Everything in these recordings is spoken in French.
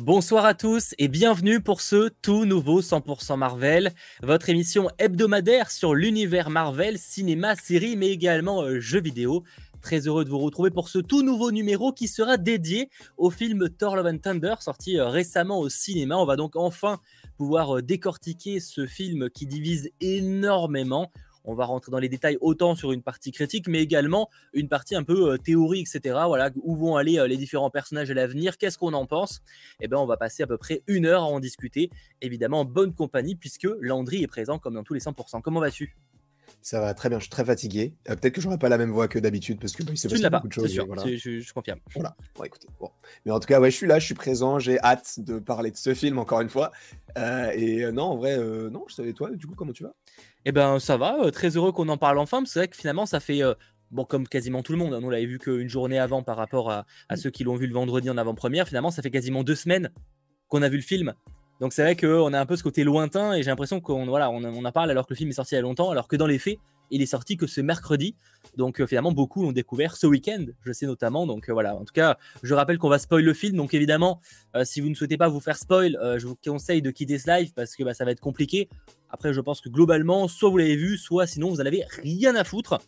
Bonsoir à tous et bienvenue pour ce tout nouveau 100% Marvel, votre émission hebdomadaire sur l'univers Marvel, cinéma, série, mais également euh, jeux vidéo. Très heureux de vous retrouver pour ce tout nouveau numéro qui sera dédié au film Thor Love and Thunder sorti euh, récemment au cinéma. On va donc enfin pouvoir euh, décortiquer ce film qui divise énormément. On va rentrer dans les détails autant sur une partie critique, mais également une partie un peu euh, théorie, etc. Voilà, où vont aller euh, les différents personnages à l'avenir, qu'est-ce qu'on en pense? Eh bien, on va passer à peu près une heure à en discuter, évidemment en bonne compagnie, puisque Landry est présent comme dans tous les 100%. Comment vas-tu? Ça va très bien, je suis très fatigué. Euh, peut-être que j'aurai pas la même voix que d'habitude parce que bah, il s'est passé beaucoup de choses. Sûr, voilà. je, je, confirme. Voilà. Bon, écoutez, bon. Mais en tout cas, ouais, je suis là, je suis présent, j'ai hâte de parler de ce film encore une fois. et non, en vrai, non, je savais toi, du coup, comment tu vas? Eh ben ça va, euh, très heureux qu'on en parle enfin, c'est vrai que finalement ça fait, euh, bon comme quasiment tout le monde, hein, nous on l'avait vu qu'une journée avant par rapport à, mmh. ceux qui l'ont vu le vendredi en avant-première, finalement ça fait quasiment deux semaines qu'on a vu le film. Donc c'est vrai qu'on a un peu ce côté lointain et j'ai l'impression qu'on voilà, on, on en parle alors que le film est sorti il y a longtemps, alors que dans les faits, il est sorti que ce mercredi. Donc euh, finalement, beaucoup l'ont découvert ce week-end, je sais notamment. Donc euh, voilà, en tout cas, je rappelle qu'on va spoil le film. Donc évidemment, euh, si vous ne souhaitez pas vous faire spoil, je vous conseille de quitter ce live parce que bah, ça va être compliqué. Après, je pense que globalement, soit vous l'avez vu, soit sinon vous n'en avez rien à foutre.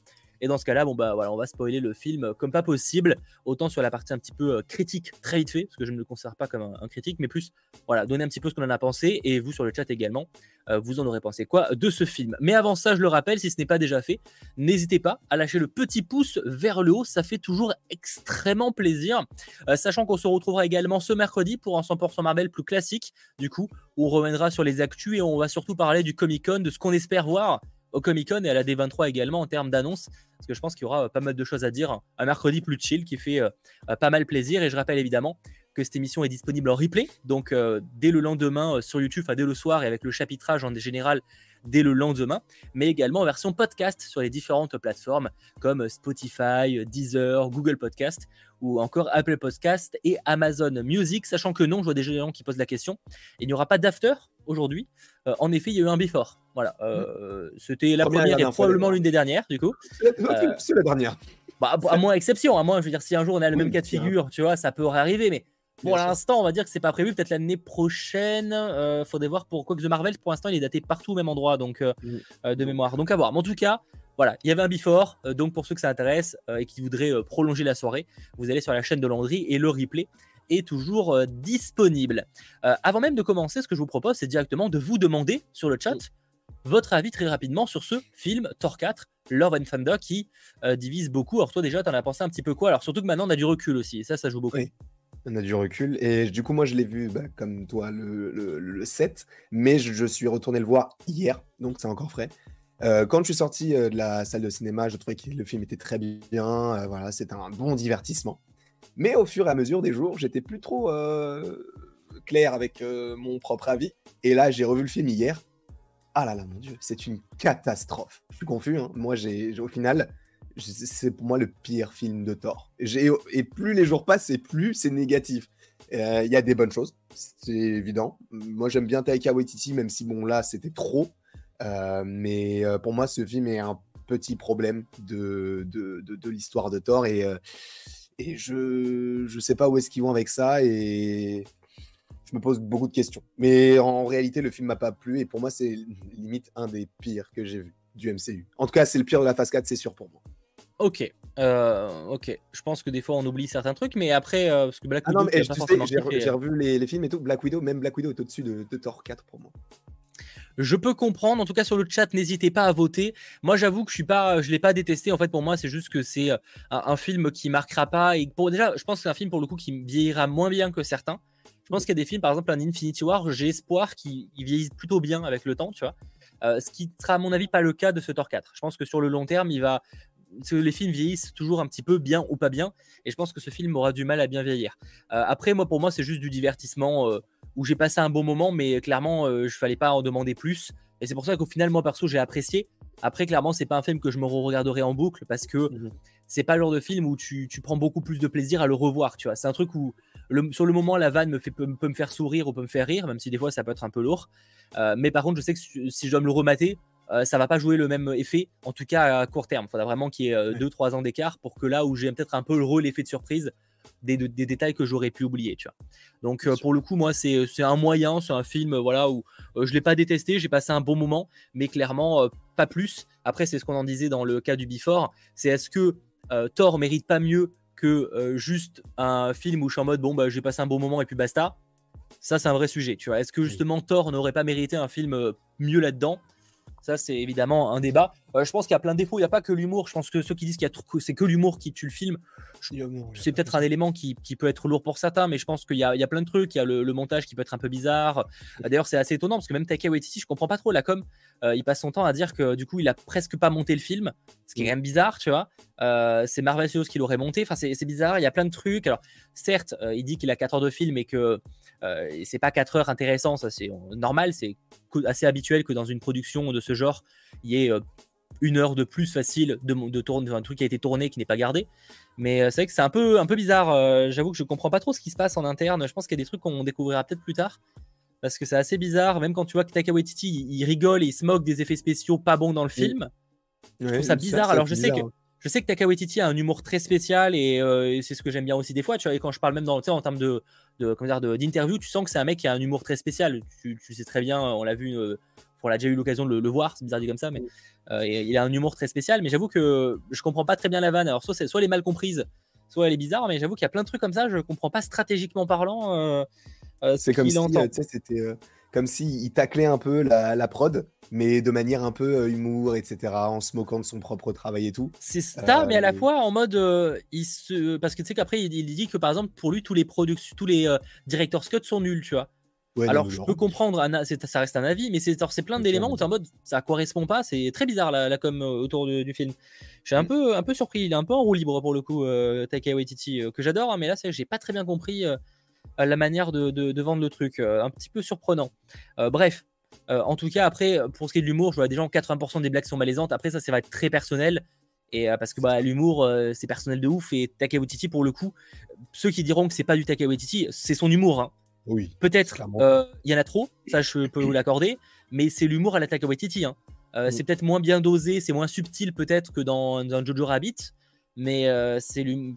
Et dans ce cas-là, bon bah on va spoiler le film comme pas possible, autant sur la partie un petit peu euh, critique, très vite fait, parce que je ne le considère pas comme un, critique, mais plus voilà, donner un petit peu ce qu'on en a pensé, et vous sur le chat également, euh, vous en aurez pensé quoi de ce film. Mais avant ça, je le rappelle, si ce n'est pas déjà fait, n'hésitez pas à lâcher le petit pouce vers le haut, ça fait toujours extrêmement plaisir. Euh, sachant qu'on se retrouvera également ce mercredi pour un 100% Marvel plus classique, du coup, on reviendra sur les actus et on va surtout parler du Comic Con, de ce qu'on espère voir au Comic Con et à la D23 également en termes d'annonces, parce que je pense qu'il y aura euh, pas mal de choses à dire. Un mercredi plus chill qui fait euh, euh, pas mal plaisir. Et je rappelle évidemment que cette émission est disponible en replay, donc dès le lendemain sur YouTube, dès le soir et avec le chapitrage en général dès le lendemain, mais également en version podcast sur les différentes plateformes comme Spotify, Deezer, Google Podcast ou encore Apple Podcast et Amazon Music, sachant que non, je vois des gens qui posent la question, il n'y aura pas d'after aujourd'hui. Euh, en effet, il y a eu un before. Voilà, euh, c'était la première, et probablement l'une des dernières, du coup. C'est la, dernière. Bah, à moins exception, à moins, je veux dire, si un jour on a le même cas de figure, tu vois, ça peut arriver, mais pour l'instant, on va dire que c'est pas prévu. Peut-être l'année prochaine. Euh, faudrait voir pourquoi que The Marvel, pour l'instant, il est daté partout au même endroit, donc mm. de mémoire. Donc à voir. Mais en tout cas, voilà, il y avait un before. donc pour ceux que ça intéresse et qui voudraient prolonger la soirée, vous allez sur la chaîne de Landry et le replay est toujours euh, disponible. Euh, avant même de commencer, ce que je vous propose, c'est directement de vous demander sur le chat votre avis très rapidement sur ce film Thor 4, Love and Thunder, qui euh, divise beaucoup. Alors toi déjà, t'en as pensé un petit peu quoi? Alors surtout que maintenant, on a du recul aussi, et ça, ça joue beaucoup. Oui. On a du recul. Et du coup, moi, je l'ai vu bah, comme toi le, le, 7, mais je, suis retourné le voir hier, donc c'est encore frais. quand je suis sorti de la salle de cinéma, je trouvais que le film était très bien. voilà, c'était un bon divertissement. Mais au fur et à mesure des jours, j'étais plus trop euh, clair avec euh, mon propre avis. Et là, j'ai revu le film hier. Ah là là, mon Dieu, c'est une catastrophe. Je suis confus. Hein. Moi, j'ai, au final, c'est pour moi le pire film de Thor. Et plus les jours passent, et plus c'est négatif. Euh, il y a des bonnes choses, c'est évident. Moi, j'aime bien Taika Waititi, même si bon là, c'était trop. mais pour moi, ce film est un petit problème de, de, l'histoire de Thor et je ne sais pas où est-ce qu'ils vont avec ça et je me pose beaucoup de questions. Mais en réalité, le film m'a pas plu et pour moi, c'est limite un des pires que j'ai vu du MCU. En tout cas, c'est le pire de la phase 4, c'est sûr pour moi. Ok, euh, ok. Je pense que des fois on oublie certains trucs, mais après, euh, parce que Black Widow, j'ai revu les, films et tout. Black Widow, même Black Widow est au-dessus de, de Thor 4 pour moi. Je peux comprendre, en tout cas sur le chat, n'hésitez pas à voter. Moi, j'avoue que je suis pas, je l'ai pas détesté. En fait, pour moi, c'est juste que c'est euh, un, film qui marquera pas. Et pour déjà, je pense que c'est un film pour le coup qui vieillira moins bien que certains. Je pense qu'il y a des films, par exemple, un Infinity War, j'ai espoir qu'ils vieillissent plutôt bien avec le temps, tu vois. Euh, ce qui sera à mon avis pas le cas de ce Thor 4. Je pense que sur le long terme, il va, les films vieillissent toujours un petit peu bien ou pas bien, et je pense que ce film aura du mal à bien vieillir. Euh, après, moi, pour moi, c'est juste du divertissement où j'ai passé un bon moment, mais clairement, je je fallait pas en demander plus. Et c'est pour ça qu'au final, moi perso, j'ai apprécié. Après, clairement, c'est pas un film que je me regarderai en boucle parce que mhm. c'est pas le genre de film où tu, prends beaucoup plus de plaisir à le revoir. Tu vois, c'est un truc où sur le moment, la vanne me fait, peut, me faire sourire ou peut me faire rire, même si des fois ça peut être un peu lourd. Euh, mais par contre, je sais que si je dois me le remater, euh, ça va pas jouer le même effet, en tout cas à court terme. Il faudra vraiment qu'il y ait 2-3 euh, ans d'écart pour que là où j'ai peut-être un peu le rôle, l'effet de surprise, des, détails que j'aurais pu oublier, tu vois. Donc pour le coup, moi, c'est un moyen, c'est un film voilà, où je l'ai pas détesté, j'ai passé un bon moment, mais clairement pas plus. Après, c'est ce qu'on en disait dans le cas du Before, c'est est-ce que Thor mérite pas mieux que juste un film où je suis en mode bon bah j'ai passé un bon moment et puis basta? Ça c'est un vrai sujet, tu vois. Est-ce que justement Thor n'aurait pas mérité un film mieux là-dedans? Ça, c'est évidemment un débat. Euh, je pense qu'il y a plein de défauts. Il n'y a pas que l'humour. Je pense que ceux qui disent qu'il y c'est que l'humour qui tue le film, c'est peut-être un élément qui, peut être lourd pour certains, mais je pense qu'il y, a plein de trucs. Il y a le, montage qui peut être un peu bizarre. D'ailleurs, c'est assez étonnant parce que même Taika Waititi, je comprends pas trop la com. Euh, il passe son temps à dire que du coup, il a presque pas monté le film, ce qui est quand même bizarre, tu vois. Euh, c'est Marvel Studios qui l'aurait monté. Enfin, c'est bizarre. Il y a plein de trucs. Alors, certes, il dit qu'il a 4 heures de film et que c'est pas 4 heures intéressant. Ça, c'est normal. C'est assez habituel que dans une production de ce genre, il y ait euh, une heure de plus facile de, de tourner un truc qui a été tourné qui n'est pas gardé. Mais euh, c'est vrai que c'est un peu, un peu bizarre. Euh, j'avoue que je comprends pas trop ce qui se passe en interne. Je pense qu'il y a des trucs qu'on découvrira peut-être plus tard. Parce que c'est assez bizarre, même quand tu vois que Waititi il, rigole et il se moque des effets spéciaux pas bons dans le film. je trouve ça bizarre. Alors je sais que je sais que Taka Waititi a un humour très spécial et, c'est ce que j'aime bien aussi des fois. Tu vois, et quand je parle même dans, en termes de, de comment dire d'interview, tu sens que c'est un mec qui a un humour très spécial. Tu, sais très bien, on l'a vu on a déjà eu l'occasion de le, voir, c'est bizarre dit comme ça, mais euh, il a un humour très spécial. Mais j'avoue que je comprends pas très bien la vanne. Alors soit, soit elle est mal comprise, soit elle est bizarre, mais j'avoue qu'il y a plein de trucs comme ça, je comprends pas stratégiquement parlant. Euh, euh, c'est comme si, c'était comme si il taclait un peu la, prod, mais de manière un peu humour, etc., en se moquant de son propre travail et tout. C'est ça, mais à la fois en mode, il se, parce que tu sais qu'après il, dit que par exemple pour lui tous les tous les directeurs Scott sont nuls, tu vois. Alors, je peux comprendre, ça reste un avis, mais c'est plein d'éléments où tu en mode ça correspond pas. C'est très bizarre la, com euh, autour du film. Je suis un peu, un peu surpris. Il est un peu en roue libre pour le coup, euh, Taika Waititi, euh, que j'adore, hein, mais là, j'ai pas très bien compris la manière de, vendre le truc. un petit peu surprenant. bref, en tout cas, après, pour ce qui est de l'humour, je vois des gens, 80% des blagues sont malaisantes. Après, ça, ça va être très personnel. Et parce que bah, l'humour, c'est personnel de ouf. Et Taika Waititi, pour le coup, ceux qui diront que c'est pas du Taika Waititi, c'est son humour. Hein. Oui. Peut-être, euh, il y en a trop, ça je peux vous l'accorder, mais c'est l'humour à l'attaque Waititi. Hein. Euh, mm. C'est peut-être moins bien dosé, c'est moins subtil peut-être que dans, un Jojo Rabbit, mais euh,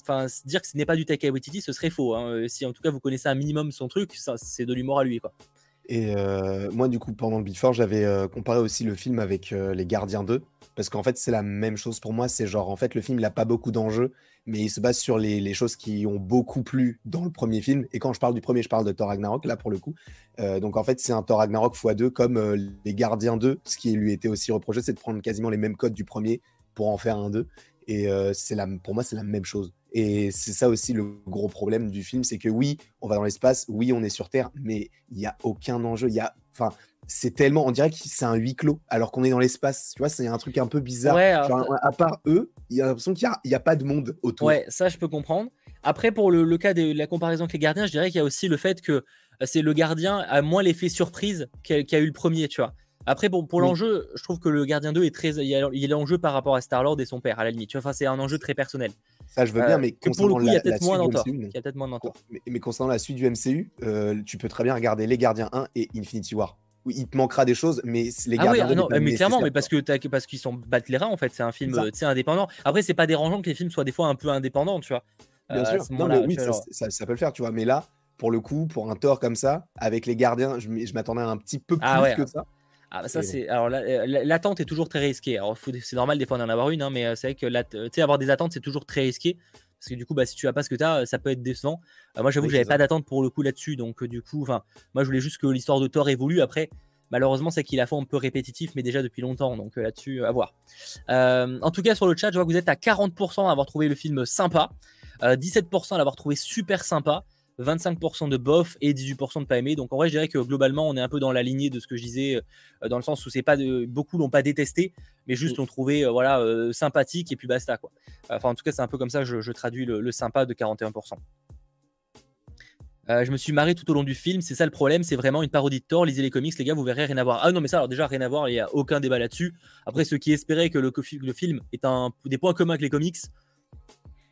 enfin dire que ce n'est pas du Taika Waititi, ce serait faux. Hein. Si en tout cas vous connaissez un minimum son truc, c'est de l'humour à lui, quoi. Et moi, du coup, pendant le Before, j'avais comparé aussi le film avec Les Gardiens 2. Parce qu'en fait, c'est la même chose pour moi. C'est genre, en fait, le film, il n'a pas beaucoup d'enjeux, mais il se base sur les, choses qui ont beaucoup plu dans le premier film. Et quand je parle du premier, je parle de Thor Ragnarok, là, pour le coup. donc, en fait, c'est un Thor Ragnarok x2, comme Les Gardiens 2. Ce qui lui était aussi reproché, c'est de prendre quasiment les mêmes codes du premier pour en faire un 2. Et c'est la, pour moi, c'est la même chose. Et c'est ça aussi le gros problème du film, c'est que oui, on va dans l'espace, oui, on est sur Terre, mais il n'y a aucun enjeu. Il y a, enfin, c'est tellement, on dirait que c'est un huis clos, alors qu'on est dans l'espace. Tu vois, c'est un truc un peu bizarre. à part eux, il y a l'impression qu'il n'y a, pas de monde autour. Ouais, ça, je peux comprendre. Après, pour le, cas de la comparaison avec les gardiens, je dirais qu'il y a aussi le fait que euh, c'est le gardien a moins l'effet surprise qu'a a eu le premier, tu vois. Après, bon, pour l'enjeu, je trouve que le gardien 2 est très. Il, est en jeu par rapport à Star-Lord et son père, à la limite. Enfin, c'est un enjeu très personnel. Ça, je veux bien, euh, mais pour le coup, il y a peut-être moins d'entor. Mais, mais, concernant la suite du MCU, euh, tu peux très bien regarder Les Gardiens 1 et Infinity War. Oui, il te manquera des choses, mais les ah gardiens. Oui, non, mais clairement, mais parce que parce qu'ils sont battlera en fait, c'est un film indépendant. Après, c'est pas dérangeant que les films soient des fois un peu indépendants, tu vois. Bien sûr. Non, mais oui, ça, ça, peut le faire, tu vois. Mais là, pour le coup, pour un tort comme ça, avec les gardiens, je, m'attendais un petit peu ah plus que ça. Ah bah ça c'est alors euh, l'attente est toujours très risquée. Alors c'est normal des fois d'en avoir une, hein, mais euh, c'est vrai que tu avoir des attentes c'est toujours très risqué parce que du coup bah si tu as pas ce que tu as, ça peut être décevant. Euh, moi j'avoue que j'avais pas d'attente pour le coup là-dessus, donc du coup enfin moi je voulais juste que l'histoire de Thor évolue. Après malheureusement c'est qu'il a fait un peu répétitif, mais déjà depuis longtemps, donc là-dessus à voir. en tout cas sur le chat je vois que vous êtes à 40% à avoir trouvé le film sympa, 17% à l'avoir trouvé super sympa. 25% de bof et 18% de pas aimé. Donc en vrai, je dirais que globalement, on est un peu dans la lignée de ce que je disais, euh, dans le sens où c'est pas de, beaucoup l'ont pas détesté, mais juste l'ont trouvé euh, voilà euh, sympathique et puis basta quoi. Enfin en tout cas, c'est un peu comme ça je, je traduis le, sympa de 41%. je me suis marré tout au long du film, c'est ça le problème, c'est vraiment une parodie de Thor. Lisez les comics, les gars, vous verrez rien à voir. Ah non, mais ça, alors déjà, rien à voir, il n'y a aucun débat là-dessus. Après, ceux qui espéraient que le, le film est un, des points communs avec les comics,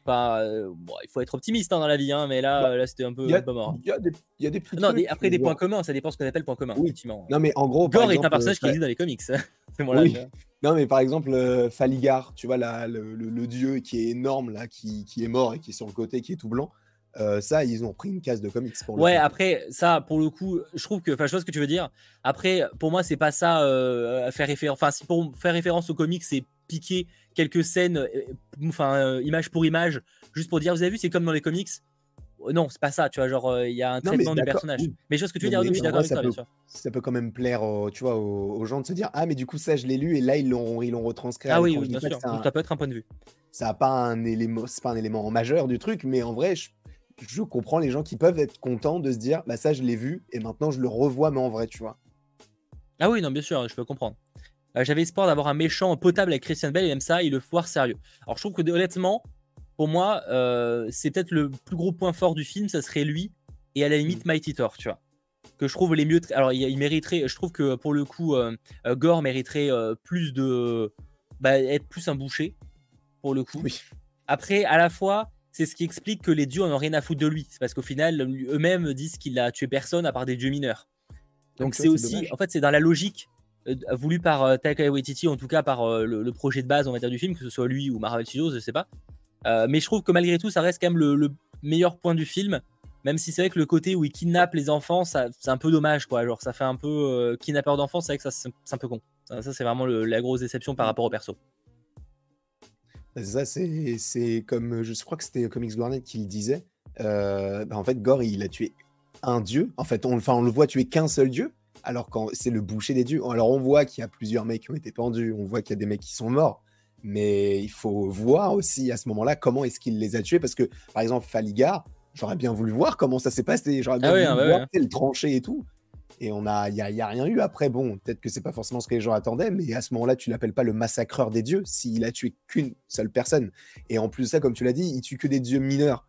euh, il faut être optimiste hein, dans la vie, hein, mais là, bah, là c'était un peu, mort. Il y, a des, y a des Non, après des points communs, ça dépend ce qu'on appelle points communs. Oui. Non, mais en gros. Gore est un personnage qui existe dans les comics. oui. Non, mais par exemple, euh, Faligar, tu vois, là, le, le, dieu qui est énorme, là, qui, qui, est mort et qui est sur le côté, qui est tout blanc. Euh, ça, ils ont pris une case de comics pour Ouais, après, ça, pour le coup, je trouve que. Enfin, je vois ce que tu veux dire. Après, pour moi, c'est pas ça, euh, faire référence. Enfin, si pour faire référence au comics, c'est piquer quelques scènes, euh, enfin, image pour image, juste pour dire, vous avez vu, c'est comme dans les comics. Non, c'est pas ça, tu vois, genre, il y a un traitement du personnage. Mais je vois ce que tu veux dire, je suis d'accord avec toi, bien sûr. Ça peut quand même plaire, tu vois, aux, gens de se dire, ah, mais du coup, ça, je l'ai lu, et là, ils l'ont, ils l'ont retranscrit. Ah oui, bien sûr, ça peut être un point de vue. Ça n'a pas un élément, c'est pas un élément majeur du truc, mais en vrai, je je comprends les gens qui peuvent être contents de se dire bah ça je l'ai vu et maintenant je le revois mais en vrai tu vois. Ah oui non bien sûr je peux comprendre. Euh, j'avais espoir d'avoir un méchant potable avec Christian Bale et même ça il le foire sérieux. Alors je trouve que honnêtement pour moi euh, c'est peut-être le plus gros point fort du film ça serait lui et à la limite mm. Mighty Thor tu vois que je trouve les mieux alors il, mériterait je trouve que pour le coup euh, Gore mériterait plus de bah, être plus un boucher pour le coup. Oui. Après à la fois c'est ce qui explique que les dieux en ont rien à foutre de lui. C'est parce qu'au final, eux-mêmes disent qu'il a tué personne à part des dieux mineurs. Donc c'est aussi, en fait, c'est dans la logique euh, voulue par euh, Taika Waititi, en tout cas par euh, le, projet de base, on va dire, du film, que ce soit lui ou Marvel Studios, je sais pas. mais je trouve que malgré tout, ça reste quand même le, meilleur point du film. Même si c'est vrai que le côté où il kidnappe les enfants, c'est un peu dommage, quoi. Genre, ça fait un peu kidnappeur d'enfants, c'est vrai que ça, c'est un peu con. Ça, c'est vraiment la grosse déception par rapport au perso. Ça, c'est comme, je crois que c'était Comics Garnet qui le disait. Euh, bah, en fait, Gore, il a tué un dieu. En fait, on, on le voit tuer qu'un seul dieu, alors quand c'est le boucher des dieux. Alors, on voit qu'il y a plusieurs mecs qui ont été pendus, on voit qu'il y a des mecs qui sont morts. Mais il faut voir aussi à ce moment-là comment est-ce qu'il les a tués. Parce que, par exemple, Faligar, j'aurais bien voulu voir comment ça s'est passé. J'aurais bien ah voulu voir le tranché et tout et on a, il y, a, rien eu. Après, bon, peut-être que c'est pas forcément ce que les gens attendaient, mais à ce moment-là, tu l'appelles pas le massacreur des dieux s'il a tué qu'une seule personne. Et en plus de ça, comme tu l'as dit, il tue que des dieux mineurs.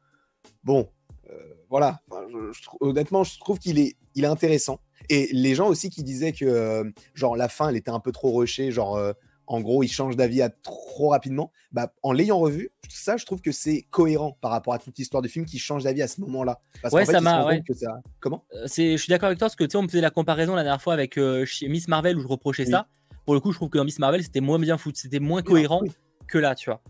Bon, euh, voilà. honnêtement, je trouve qu'il est, il est intéressant. Et les gens aussi qui disaient que, euh, genre, la fin, elle était un peu trop rushée, genre. Euh, en gros, il change d'avis trop rapidement. Bah, en l'ayant revu, ça, je trouve que c'est cohérent par rapport à toute l'histoire du film qui change d'avis à ce moment-là. ouais, ça m'a. Comment? Euh, Je suis d'accord avec toi parce que tu sais, on me faisait la comparaison la dernière fois avec euh, Miss Marvel où je reprochais ça. Pour le coup, je trouve que dans Miss Marvel, c'était moins bien foutu, c'était moins cohérent que là, tu vois.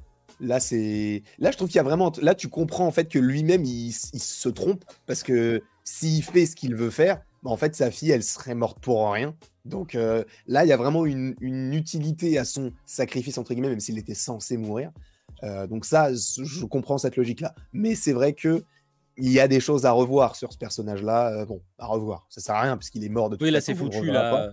Là, c'est. Là, je trouve qu'il y a vraiment. Là, tu comprends en fait que lui-même, il se trompe parce que s'il fait ce qu'il veut faire, en fait, sa fille, elle serait morte pour rien. Donc euh, là, il y a vraiment une, utilité à son sacrifice, entre guillemets, même s'il était censé mourir. Euh, donc ça, je comprends cette logique-là. Mais c'est vrai que il y a des choses à revoir sur ce personnage-là. Euh, bon, à revoir. Ça sert à rien puisqu'il est mort de toute Oui, là, c'est foutu. Là.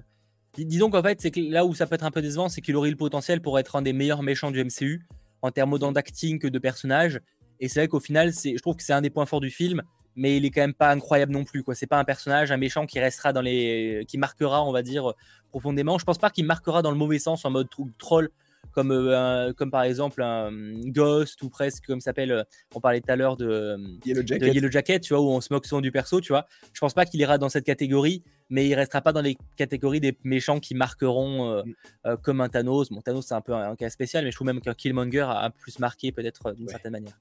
Dis donc, en fait, c'est que là où ça peut être un peu décevant, c'est qu'il aurait le potentiel pour être un des meilleurs méchants du MCU en termes d'acting que de personnage. Et c'est vrai qu'au final, je trouve que c'est un des points forts du film mais il est quand même pas incroyable non plus. Quoi. C'est pas un personnage, un méchant qui restera dans les, qui marquera, on va dire, profondément. Je pense pas qu'il marquera dans le mauvais sens en mode troll, comme, euh, comme par exemple un Ghost ou presque comme s'appelle. Euh, on parlait tout à l'heure de Yellow, Jacket. Yellow Jacket, tu vois, où on se moque souvent du perso, tu vois. Je pense pas qu'il ira dans cette catégorie, mais il restera pas dans les catégories des méchants qui marqueront euh, mm. comme un Thanos. Bon, Thanos c'est un peu un, cas spécial, mais je trouve même qu'un Killmonger a, plus marqué peut-être d'une certaine manière.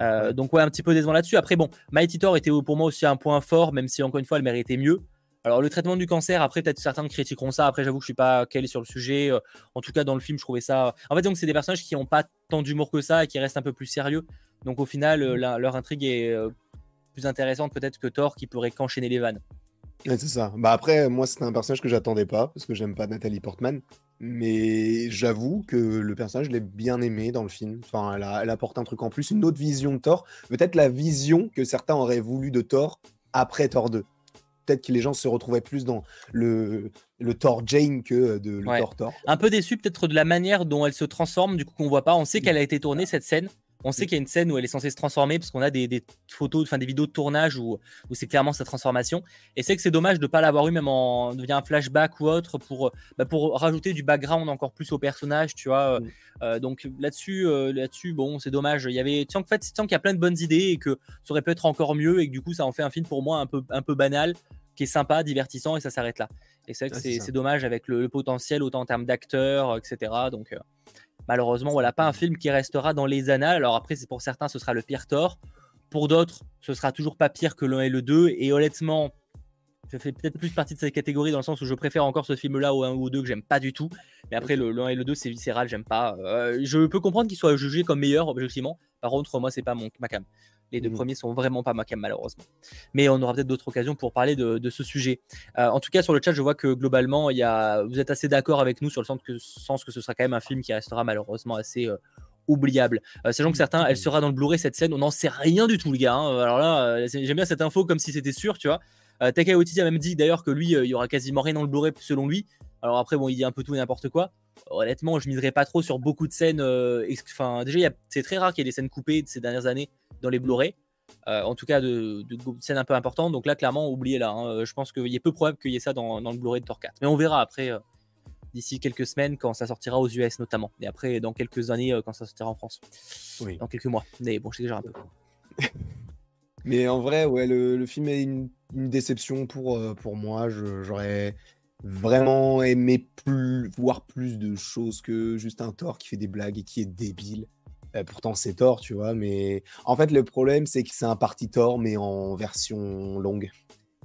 Euh, donc ouais, un petit peu décevant là-dessus. Après bon, Mighty Thor était pour moi aussi un point fort, même si encore une fois elle méritait mieux. Alors le traitement du cancer, après peut-être certains critiqueront ça. Après j'avoue que je suis pas calé sur le sujet. Euh, en tout cas dans le film, je trouvais ça. En fait donc c'est des personnages qui n'ont pas tant d'humour que ça et qui restent un peu plus sérieux. Donc au final euh, leur intrigue est plus intéressante peut-être que Thor qui pourrait qu'enchaîner les vannes. c'est ça. Bah après moi c'était un personnage que j'attendais pas parce que j'aime pas Nathalie Portman. Mais j'avoue que le personnage, je l'ai bien aimé dans le film. Enfin, elle, apporte un truc en plus, une autre vision de Thor. Peut-être la vision que certains auraient voulu de Thor après Thor 2. Peut-être que les gens se retrouvaient plus dans le, le Thor Jane que de le Thor Thor. Un peu déçu peut-être de la manière dont elle se transforme, du coup qu'on voit pas. On sait qu'elle a été tournée cette scène. On sait qu'il y a une scène où elle est censée se transformer parce qu'on a des, photos, enfin des vidéos de tournage où, où c'est clairement sa transformation. Et c'est que c'est dommage de ne pas l'avoir eu même en via un flashback ou autre pour, bah, pour rajouter du background encore plus au personnage, tu vois. Mm. Euh, donc là-dessus, euh, là-dessus, bon, c'est dommage. Il y avait, en fait, tant qu'il y a plein de bonnes idées et que ça aurait pu être encore mieux et que du coup, ça en fait un film pour moi un peu, un peu banal, qui est sympa, divertissant et ça s'arrête là. Et c'est vrai que c'est dommage avec le, potentiel autant en termes d'acteurs, etc. Donc euh, Malheureusement, voilà, pas un film qui restera dans les annales. Alors après, c'est pour certains, ce sera le pire tort. Pour d'autres, ce sera toujours pas pire que le 1 et le 2. Et honnêtement, je fais peut-être plus partie de cette catégorie dans le sens où je préfère encore ce film-là au 1 ou au 2 que j'aime pas du tout. Mais après, le, 1 et le 2, c'est viscéral, j'aime pas. Euh, je peux comprendre qu'il soit jugé comme meilleur, objectivement. Par contre, moi, c'est pas mon, ma cam. Les deux Mhm. premiers sont vraiment pas ma cam, malheureusement. Mais on aura peut-être d'autres occasions pour parler de, de ce sujet. Euh, en tout cas, sur le chat, je vois que globalement, il y a... vous êtes assez d'accord avec nous sur le sens que, sens que ce sera quand même un film qui restera malheureusement assez euh, oubliable. Euh, sachant que certains, elle sera dans le Blu-ray cette scène, on n'en sait rien du tout, les gars. hein. Alors là, j'aime bien cette info comme si c'était sûr, tu vois. Euh, Taika Waititi a même dit d'ailleurs que lui, il y aura quasiment rien dans le Blu-ray selon lui. Alors après, bon, il dit un peu tout et n'importe quoi. Honnêtement, je miserais pas trop sur beaucoup de scènes. euh, Enfin, déjà, c'est très rare qu'il y ait des scènes coupées de ces dernières années dans les Blu-ray. Euh, en tout cas, de, de scènes un peu importantes. Donc là, clairement, oubliez-la. hein. Euh, Je pense qu'il est peu probable qu'il y ait ça dans, dans le Blu-ray de Thor 4. Mais on verra après, euh, d'ici quelques semaines, quand ça sortira aux US notamment. Et après, dans quelques années, euh, quand ça sortira en France. Oui. Dans quelques mois. Mais bon, je sais j'ai un peu. Mais en vrai, ouais, le, le film est une, une déception pour, pour moi. J'aurais vraiment aimé plus, voir plus de choses que juste un Thor qui fait des blagues et qui est débile. Euh, pourtant, c'est Thor, tu vois. Mais en fait, le problème, c'est que c'est un parti Thor, mais en version longue.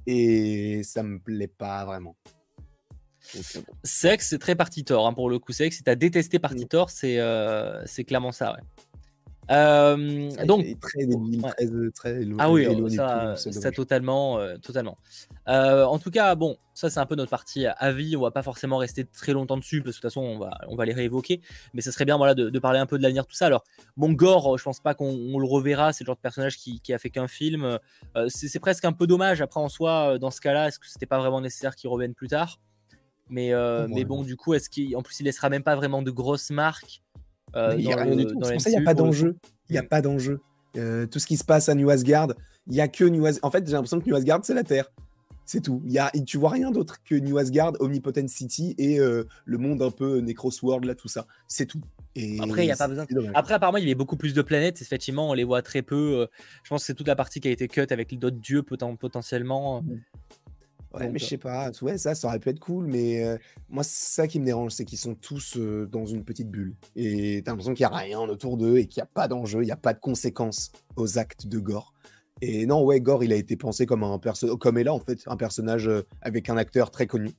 Et ça me plaît pas vraiment. Euh, bon. Que c'est très parti Thor, hein, pour le coup. C'est que si t'as détesté parti Mm. Thor, c'est euh, c'est clairement ça, ouais. Euh, donc, très ouais. très, très élo- Ah oui, ça, totalement, euh, totalement. Euh, en tout cas, bon, ça c'est un peu notre partie avis. On va pas forcément rester très longtemps dessus parce que de toute façon on va, on va les réévoquer. Mais ça serait bien, voilà, de, de parler un peu de l'avenir tout ça. Alors, bon, Gore, je pense pas qu'on on le reverra. C'est le genre de personnage qui, qui a fait qu'un film. Euh, c'est presque un peu dommage. Après, en soi, euh, dans ce cas-là, est-ce que c'était pas vraiment nécessaire qu'il revienne plus tard? Mais, euh, Ouais. mais bon, du coup, est-ce qu'en plus il laissera même pas vraiment de grosses marques? Euh, il n'y a rien du tout. dans pour ça qu'il n'y a pas le coup d'enjeu. Il n'y a pas d'enjeu. Euh, tout ce qui se passe à New Asgard, il n'y a que New Asgard. En fait, j'ai l'impression que New Asgard, c'est la Terre. C'est tout. Il y a, tu vois rien d'autre que New Asgard, Omnipotent City et euh, le monde un peu Necrosword, là, tout ça. C'est tout. Et Après, il y a pas besoin-. Après, apparemment, il y avait beaucoup plus de planètes. Effectivement, on les voit très peu. euh, Je pense que c'est toute la partie qui a été cut avec d'autres dieux poten- potentiellement. Ouais, donc, mais je sais pas. Ouais, ça, ça aurait pu être cool, mais euh, moi, c'est ça qui me dérange, c'est qu'ils sont tous euh, dans une petite bulle. Et t'as l'impression qu'il n'y a rien autour d'eux et qu'il n'y a pas d'enjeu, il n'y a pas de conséquences aux actes de Gore. Et non, ouais, Gore, il a été pensé comme un perso comme est là, en fait, un personnage euh, avec un acteur très connu,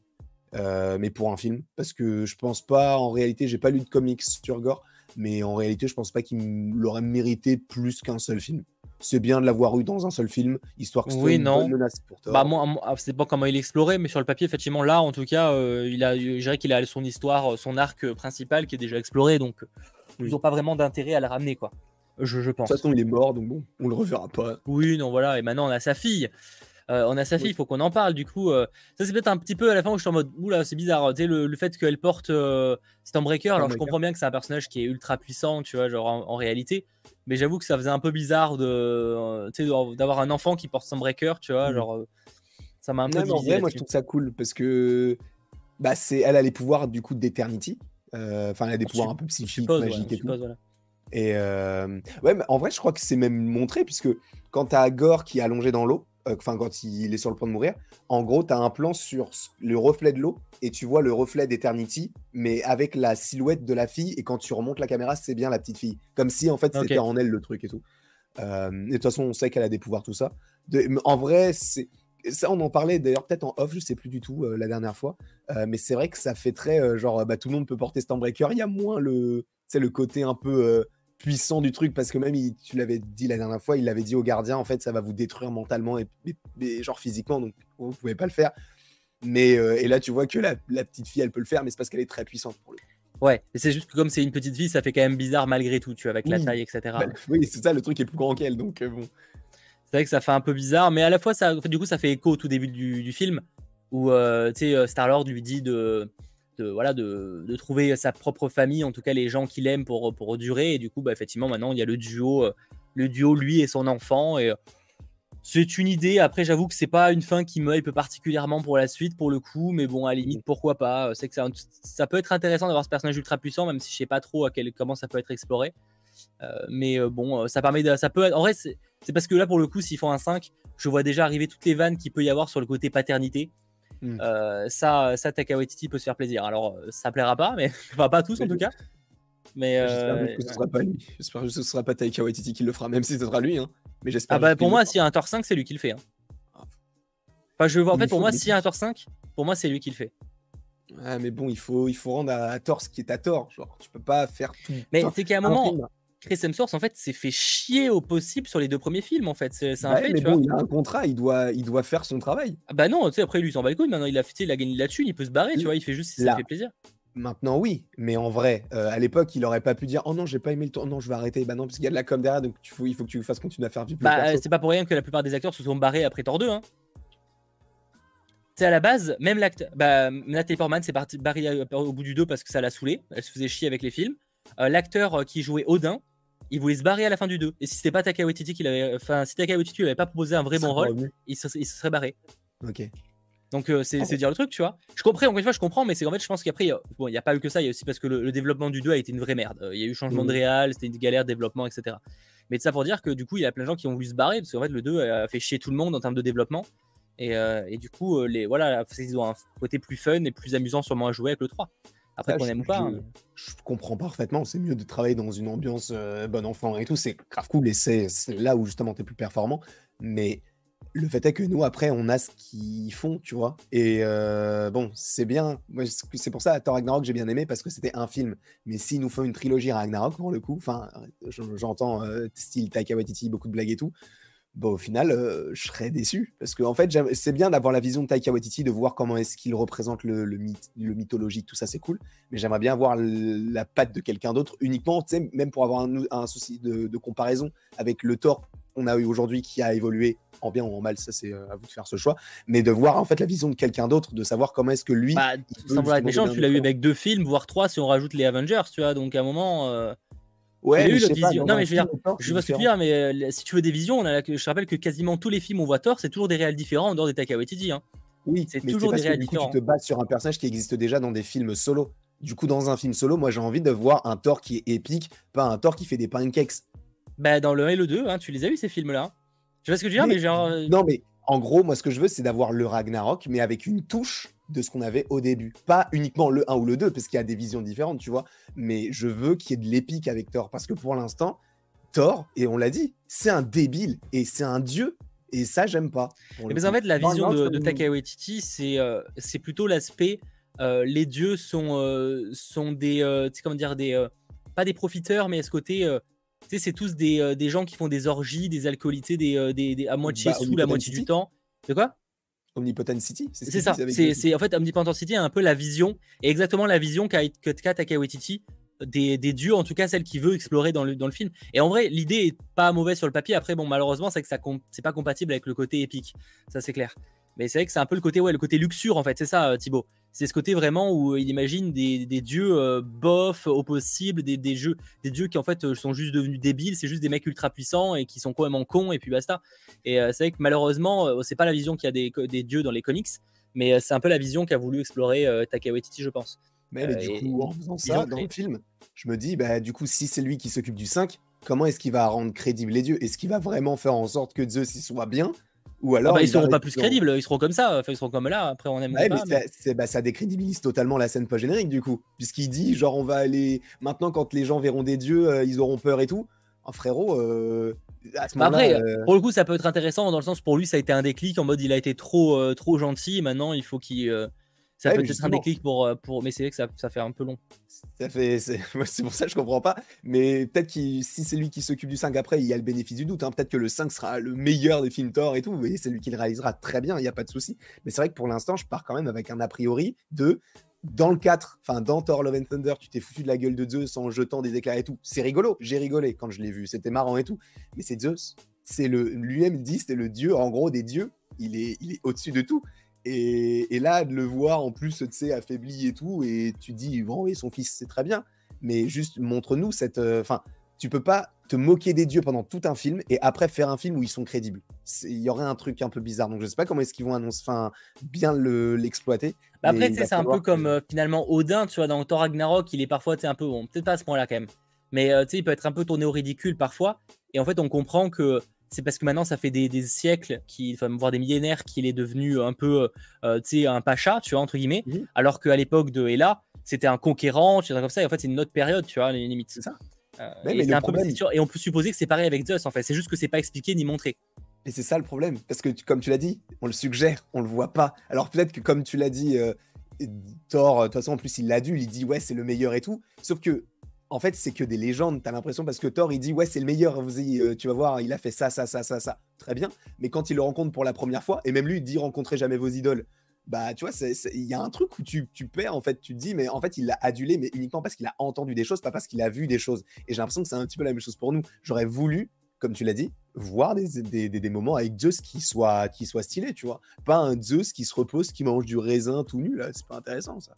mais pour un film. Parce que je pense pas, en réalité, j'ai pas lu de comics sur Gore, mais en réalité, je pense pas qu'il l'aurait mérité plus qu'un seul film. C'est bien de l'avoir eu dans un seul film, histoire que ce soit Oui, une non. bonne menace pour Thor. Bah, moi, c'est pas comment il explorait, mais sur le papier, effectivement, là, en tout cas, euh, il a, je dirais qu'il a son histoire, euh, son arc euh, principal qui est déjà exploré, donc euh, Oui. ils n'ont pas vraiment d'intérêt à le ramener, quoi. Je, je De pense. toute façon, il est mort, donc bon, on le reverra pas. Oui, non, voilà. Et maintenant, on a sa fille. Euh, on a sa fille, il Oui. faut qu'on en parle. Du coup, euh, ça, c'est peut-être un petit peu à la fin où je suis en mode, oula, c'est bizarre. Tu sais, le, le fait qu'elle porte euh, Stormbreaker, alors je comprends bien que c'est un personnage qui est ultra puissant, tu vois, genre en, en réalité. Mais j'avoue que ça faisait un peu bizarre de, euh, d'avoir un enfant qui porte Stormbreaker, tu vois, Mm. genre. euh, ça m'a un peu Non, divisé vrai, moi, je trouve ça cool parce que bah, c'est, elle a les pouvoirs du coup d'Eternity. Euh, Enfin, elle a des pouvoirs un peu psychiques, suppose, magiques et tout. voilà. Et euh, ouais, mais en vrai, je crois que c'est même montré puisque quand t'as Gore qui est allongé dans l'eau, euh, quand il est sur le point de mourir, en gros, t'as un plan sur le reflet de l'eau et tu vois le reflet d'Eternity, mais avec la silhouette de la fille. Et quand tu remontes la caméra, c'est bien la petite fille, comme si en fait c'était en elle le truc et tout. Euh, et de toute façon, on sait qu'elle a des pouvoirs, tout ça. De- en vrai, c'est ça, on en parlait d'ailleurs peut-être en off, je sais plus du tout euh, la dernière fois. Mais c'est vrai que ça fait très genre bah, tout le monde peut porter Stormbreaker. Il y a moins le, tu sais, le côté un peu puissant du truc parce que même il- tu l'avais dit la dernière fois, il l'avait dit aux gardiens en fait ça va vous détruire mentalement et, et- et genre physiquement donc vous pouvez pas le faire. Mais euh, et là tu vois que la, la petite fille elle peut le faire mais c'est parce qu'elle est très puissante pour le. Ouais, c'est juste que comme c'est une petite fille, ça fait quand même bizarre malgré tout, tu vois, avec la taille, etc. Bah, oui c'est ça le truc est plus grand qu'elle donc euh, bon. C'est vrai que ça fait un peu bizarre, mais à la fois, ça, du coup, ça fait écho au tout début du, du film où euh, tu sais, euh, Star-Lord lui dit de, de, voilà, de, de trouver sa propre famille, en tout cas les gens qu'il aime pour, durer. Et du coup, bah, effectivement, maintenant, il y a le duo, euh, le duo lui et son enfant. Et euh, c'est une idée. Après, j'avoue que c'est pas une fin qui me hype particulièrement pour la suite, pour le coup, mais bon, à la limite, pourquoi pas? C'est que ça, peut être intéressant d'avoir ce personnage ultra puissant, même si je sais pas trop à quel, comment ça peut être exploré. Euh, mais euh, bon, euh, ça permet de, ça peut en vrai, c'est parce que là, pour le coup, s'ils font un 5, je vois déjà arriver toutes les vannes qu'il peut y avoir sur le côté paternité. Mm. Euh, ça, ça, Taika Waititi peut se faire plaisir. Alors, euh, ça plaira pas, mais enfin, pas à tous en tout cas. Mais J'espère euh, juste que ce sera pas lui. J'espère que ce sera pas Taika Waititi qui le fera même si ce sera lui hein. Mais j'espère ah bah pour moi, s'il y a un Thor 5, c'est lui qui le fait. hein. Enfin, je vois, en Il fait, pour moi, s'il y a un Thor 5, pour moi, c'est lui qui le fait. Ouais, mais bon, il faut il faut rendre à, à tort ce qui est à tort, genre tu peux pas faire tout. Mais c'est qu'à un moment, Chris Hemsworth, en fait, s'est fait chier au possible sur les deux premiers films, en fait. C'est un Ouais, fait, mais tu bon, vois. il a un contrat, il doit, il doit faire son travail. Ah Bah non, tu sais, après, lui, il s'en bat les couilles. Maintenant, il a, il a gagné de la thune, il peut se barrer, tu vois. Il fait juste si ça fait plaisir. maintenant, oui, mais en vrai, euh, à l'époque, il aurait pas pu dire Oh non, j'ai pas aimé le tour, non, je vais arrêter. Bah non, parce qu'il y a de la com derrière, donc tu faut- il faut que tu fasses continuer à faire du Bah, euh, c'est pas pour rien que la plupart des acteurs se sont barrés après Thor 2, hein. Sais, à la base, même l'acteur. Bah, Natalie Portman s'est barrée euh, au bout du 2 parce que ça l'a saoulé. Elle se faisait chier avec les films. Euh, L'acteur qui jouait Odin, il voulait se barrer à la fin du 2. Et si c'était pas Taika Waititi qui l'avait. Enfin, si Taika Waititi lui avait pas proposé un vrai bon rôle, il se, il se serait barré. Ok. Donc euh, c'est Ah dire le truc, tu vois. Je comprends, encore une fois, je comprends, mais c'est qu'en fait, je pense qu'après, il bon, il n'y a pas eu que ça, il y a aussi parce que le, le développement du 2 a été une vraie merde. Euh, Il y a eu changement de Mhm. réal, c'était une galère de développement, etc. Mais ça pour dire que du coup, il y a plein de gens qui ont voulu se barrer, parce qu'en fait, le 2 a fait chier tout le monde en termes de développement. Et, euh, et du coup, les, voilà, ils ont un côté plus fun et plus amusant sûrement à jouer avec le 3. Après, Ça, qu'on aime ou pas. je- hein, Je comprends parfaitement, c'est mieux de travailler dans une ambiance euh, bon enfant et tout, c'est grave cool et c'est là où justement t'es plus performant. Mais le fait est que nous, après, on a ce qu'ils font, tu vois. Et euh, bon, c'est bien. Moi, c'est pour ça, Thor Ragnarok, j'ai bien aimé parce que c'était un film. Mais s'ils nous font une trilogie Ragnarok, pour le coup, enfin, je- j'entends euh, style Taika Waititi, beaucoup de blagues et tout. Bon, au final, euh, je serais déçu. Parce que, en fait, c'est bien d'avoir la vision de Taika Waititi, de voir comment est-ce qu'il représente le, le, le mythologique, tout ça, c'est cool. Mais j'aimerais bien avoir l- la patte de quelqu'un d'autre, uniquement, tu sais, même pour avoir un, un souci de, de comparaison avec le Thor qu'on a eu aujourd'hui, qui a évolué en bien ou en mal, ça c'est euh, à vous de faire ce choix. Mais de voir en fait la vision de quelqu'un d'autre, de savoir comment est-ce que lui. Bah, sans vouloir être méchant, tu l'as eu avec deux films, voire trois si on rajoute les Avengers, tu vois. Donc à un moment. euh, Ouais, eu, mais je pas, non, mais je veux dire, Thor, Je vois ce que tu veux dire, mais euh, si tu veux des visions, on a la- je rappelle que quasiment tous les films où on voit Thor, c'est toujours des réels différents en dehors des Taika Waititi. Hein. Oui, C'est toujours des parce que réels du coup, différents. tu te bases sur un personnage qui existe déjà dans des films solo. Du coup, dans un film solo, moi j'ai envie de voir un Thor qui est épique, pas un Thor qui fait des pancakes. Bah, dans le 1 et le 2, hein, tu les as eu ces films-là. Je vois ce que je veux dire, mais, Mais- genre. euh, Non, mais en gros, moi, ce que je veux, c'est d'avoir le Ragnarok, mais avec une touche de ce qu'on avait au début. Pas uniquement le 1 ou le 2, parce qu'il y a des visions différentes, tu vois. Mais je veux qu'il y ait de l'épique avec Thor, parce que pour l'instant, Thor, et on l'a dit, c'est un débile, et c'est un dieu, et ça, j'aime pas. Mais en fait, la vision de, de Taika Waititi, c'est euh, c'est plutôt l'aspect. euh, les dieux sont, euh, sont des. euh, tu sais, comment dire des, euh, Pas des profiteurs, mais à ce côté. euh, tu sais, c'est tous des, euh, des gens qui font des orgies, des alcoolités, des, euh, des, des- à moitié Bah, sous la moitié du temps. De quoi? Omnipotent City, c'est ça. C'est en fait Omnipotent City a un peu la vision et exactement la vision qu'a qu'a Taika Waititi des, des dieux, en tout cas celle qu'il veut explorer dans le, dans le film. Et en vrai, l'idée est pas mauvaise sur le papier. Après, bon, malheureusement, c'est que ça c'est pas compatible avec le côté épique. Ça, c'est clair. Mais c'est vrai que c'est un peu le côté, ouais, le côté luxure en fait. C'est ça, euh, Thibaut. C'est ce côté vraiment où il imagine des, des dieux euh, bof au possible, des, des jeux, des dieux qui en fait euh, sont juste devenus débiles. C'est juste des mecs ultra puissants et qui sont complètement cons et puis basta. Et euh, c'est vrai que malheureusement, euh, c'est pas la vision qu'il y a des, des dieux dans les comics, mais euh, c'est un peu la vision qu'a voulu explorer euh, Taika Waititi, je pense. Mais, Euh, du coup, en faisant ça dans le film, je me dis, bah, du coup, si c'est lui qui s'occupe du 5, comment est-ce qu'il va rendre crédibles les dieux? Est-ce qu'il va vraiment faire en sorte que Zeus il soit bien? Ou Ah alors bah, ils seront pas plus crédibles, ils seront comme ça, enfin, ils seront comme là. Après, on aime ou Ouais, pas. mais mais- ça, bah, ça décrédibilise totalement la scène post-générique, du coup. Puisqu'il dit, genre, on va aller. Maintenant, quand les gens verront des dieux, euh, ils auront peur et tout. Oh, frérot, euh, à ce Bah, moment-là. après, euh, pour le coup, ça peut être intéressant dans le sens pour lui, ça a été un déclic en mode il a été trop, euh, trop gentil. Maintenant, il faut qu'il. Ça Ouais, peut être un déclic pour, euh, pour. Mais c'est vrai que ça, ça fait un peu long. Ça fait, c'est pour ça que je comprends pas. Mais peut-être que si c'est lui qui s'occupe du 5 après, il y a le bénéfice du doute. hein. Peut-être que le 5 sera le meilleur des films Thor et tout. Et c'est lui qui le réalisera très bien, il n'y a pas de souci. Mais c'est vrai que pour l'instant, je pars quand même avec un a priori de. Dans le 4, enfin dans Thor Love and Thunder, tu t'es foutu de la gueule de Zeus en jetant des éclairs et tout. C'est rigolo, j'ai rigolé quand je l'ai vu, c'était marrant et tout. Mais c'est Zeus, c'est le lui-même dit, c'est le dieu en gros des dieux. Il est, il est au-dessus de tout. Et, et là, de le voir en plus, tu sais, affaibli et tout, et tu dis, bon, oui, son fils, c'est très bien, mais juste montre-nous cette. euh, Enfin, tu peux pas te moquer des dieux pendant tout un film et après faire un film où ils sont crédibles. Il y aurait un truc un peu bizarre, donc je sais pas comment est-ce qu'ils vont annoncer, enfin, bien le- l'exploiter. Bah mais après, c'est un peu comme euh, finalement Odin, tu vois, dans Thor Ragnarok, il est parfois, tu un peu, bon, peut-être pas à ce point-là quand même, mais euh, tu sais, il peut être un peu tourné au ridicule parfois. Et en fait, on comprend que c'est parce que maintenant, ça fait des, des siècles, qui, enfin, voire des millénaires, qu'il est devenu un peu, euh, tu sais, un pacha, tu vois, entre guillemets, Mhm. alors qu'à l'époque de Hela, c'était un conquérant, tu vois, comme ça. Et en fait, c'est une autre période, tu vois, les limites. C'est ça. Euh, et, mais c'est le un peu problème- c'est sûr- et on peut supposer que c'est pareil avec Zeus, en fait. C'est juste que c'est pas expliqué ni montré. Et c'est ça le problème, parce que comme tu l'as dit, on le suggère, on le voit pas. Alors peut-être que comme tu l'as dit, euh, Thor, de toute façon en plus il l'adulte, il dit ouais c'est le meilleur et tout. Sauf que en fait, c'est que des légendes, t'as l'impression, parce que Thor, il dit, ouais, c'est le meilleur, vous, euh, tu vas voir, il a fait ça, ça, ça, ça, ça. Très bien. Mais quand il le rencontre pour la première fois, et même lui, il dit, rencontrez jamais vos idoles. Bah, tu vois, il y a un truc où tu, tu, perds, en fait, tu te dis, mais en fait, il l'a adulé, mais uniquement parce qu'il a entendu des choses, pas parce qu'il a vu des choses. Et j'ai l'impression que c'est un petit peu la même chose pour nous. J'aurais voulu, comme tu l'as dit, voir des, des, des, moments avec Zeus qui soit, qui soit stylé, tu vois. Pas un Zeus qui se repose, qui mange du raisin tout nu, là. C'est pas intéressant, ça.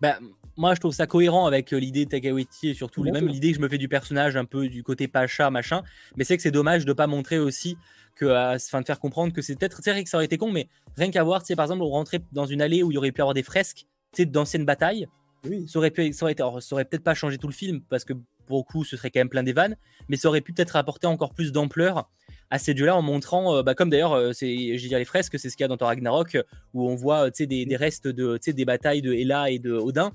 Bah, moi, je trouve ça cohérent avec euh, l'idée de Takawiti et surtout même l'idée que je me fais du personnage un peu du côté Pacha, machin. Mais c'est que c'est dommage de pas montrer aussi que, enfin, de faire comprendre que c'est peut-être, c'est vrai que ça aurait été con, mais rien qu'à voir, sais, par exemple, rentrer dans une allée où il y aurait pu avoir des fresques, d'anciennes batailles. Oui. Ça aurait pu, ça aurait, été, ça aurait peut-être pas changé tout le film parce que pour le coup, ce serait quand même plein des vannes, mais ça aurait pu peut-être apporter encore plus d'ampleur à ces dieux-là en montrant, euh, bah, comme d'ailleurs, euh, c'est, je dire les fresques, c'est ce qu'il y a dans Thor Ragnarok, où on voit des, des, restes de, des batailles de Hela et de Odin,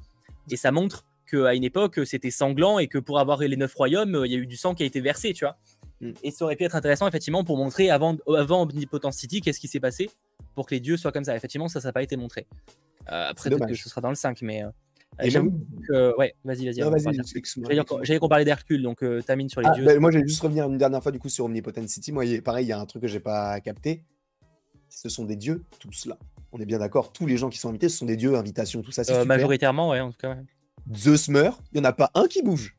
et ça montre qu'à une époque, c'était sanglant et que pour avoir les neuf royaumes, il y a eu du sang qui a été versé, tu vois. Mm. Et ça aurait pu être intéressant, effectivement, pour montrer avant, avant Omnipotent City, qu'est-ce qui s'est passé pour que les dieux soient comme ça. Effectivement, ça, ça n'a pas été montré. Euh, après, peut-être que ce sera dans le 5, mais. Euh, ouais, vas-y, vas-y. J'allais qu'on parlait d'Hercule, donc euh, termine sur les ah, dieux. Bah, moi, je vais juste revenir une dernière fois du coup sur Omnipotent City. Moi, pareil, il y a un truc que j'ai pas capté. Ce sont des dieux, tous là. On est bien d'accord. Tous les gens qui sont invités, ce sont des dieux, invitations, tout ça. Euh, majoritairement, ouais, en tout cas. Zeus meurt, il y en a pas un qui bouge.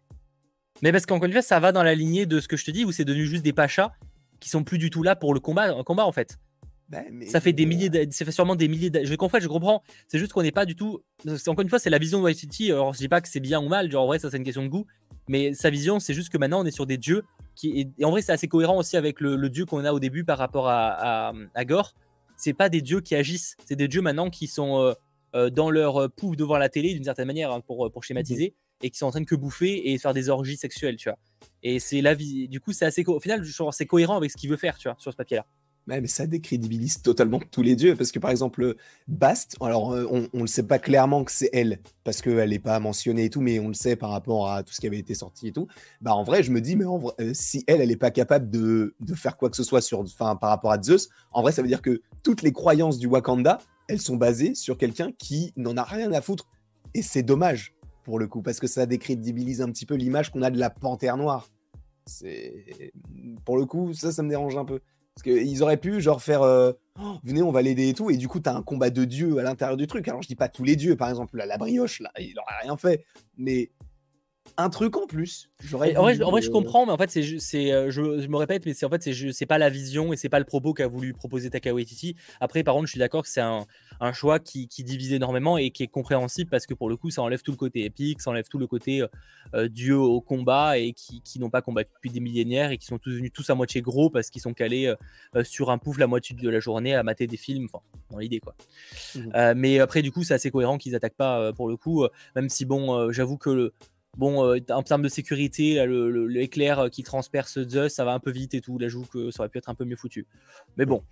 Mais parce qu'encore une fois, ça va dans la lignée de ce que je te dis, où c'est devenu juste des pachas qui sont plus du tout là pour le combat, un combat en fait. Ben, ça fait des milliers, ça fait sûrement des milliers. Je comprends, je comprends. C'est juste qu'on n'est pas du tout. Encore une fois, c'est la vision de Waititi. Alors, je dis pas que c'est bien ou mal. Genre, en vrai, ça c'est une question de goût. Mais sa vision, c'est juste que maintenant, on est sur des dieux qui. Et en vrai, c'est assez cohérent aussi avec le, dieu qu'on a au début par rapport à, à, Gore. C'est pas des dieux qui agissent. C'est des dieux maintenant qui sont euh, euh, dans leur euh, pouf devant la télé d'une certaine manière hein, pour, pour schématiser et qui sont en train de que bouffer et faire des orgies sexuelles, tu vois. Et c'est la vie. Du coup, c'est assez. Au final, c'est cohérent avec ce qu'il veut faire, tu vois, sur ce papier-là mais ça décrédibilise totalement tous les dieux, parce que par exemple, Bast, alors euh, on ne le sait pas clairement que c'est elle, parce qu'elle n'est pas mentionnée et tout, mais on le sait par rapport à tout ce qui avait été sorti et tout. Bah en vrai, je me dis, mais euh, si elle, elle n'est pas capable de, de, faire quoi que ce soit sur, par rapport à Zeus, en vrai, ça veut dire que toutes les croyances du Wakanda, elles sont basées sur quelqu'un qui n'en a rien à foutre. Et c'est dommage, pour le coup, parce que ça décrédibilise un petit peu l'image qu'on a de la panthère noire. C'est pour le coup, ça, ça me dérange un peu. Parce qu'ils auraient pu, genre, faire euh, oh, venez, on va l'aider et tout. Et du coup, tu as un combat de dieux à l'intérieur du truc. Alors, je dis pas tous les dieux, par exemple, la, la brioche, là, il aurait rien fait. Mais un truc en plus. En vrai, en vrai, je comprends, mais en fait, c'est, euh, je, je, me répète, mais c'est en fait, c'est, pas la vision et c'est pas le propos qu'a voulu proposer Taka Waititi. Après, par contre, je suis d'accord que c'est un, un, choix qui, qui, divise énormément et qui est compréhensible parce que pour le coup, ça enlève tout le côté épique, ça enlève tout le côté euh, euh, dieu au combat et qui, qui n'ont pas combattu depuis des millénaires et qui sont tous devenus tous à moitié gros parce qu'ils sont calés sur un pouf la moitié de la journée à mater des films, enfin, dans l'idée quoi. Mmh. mais après, du coup, c'est assez cohérent qu'ils attaquent pas pour le coup, même si bon, j'avoue que le Bon, euh, en termes de sécurité, l'éclair euh, qui transperce Zeus, ça va un peu vite et tout. Là, j'avoue que ça aurait pu être un peu mieux foutu. Mais bon,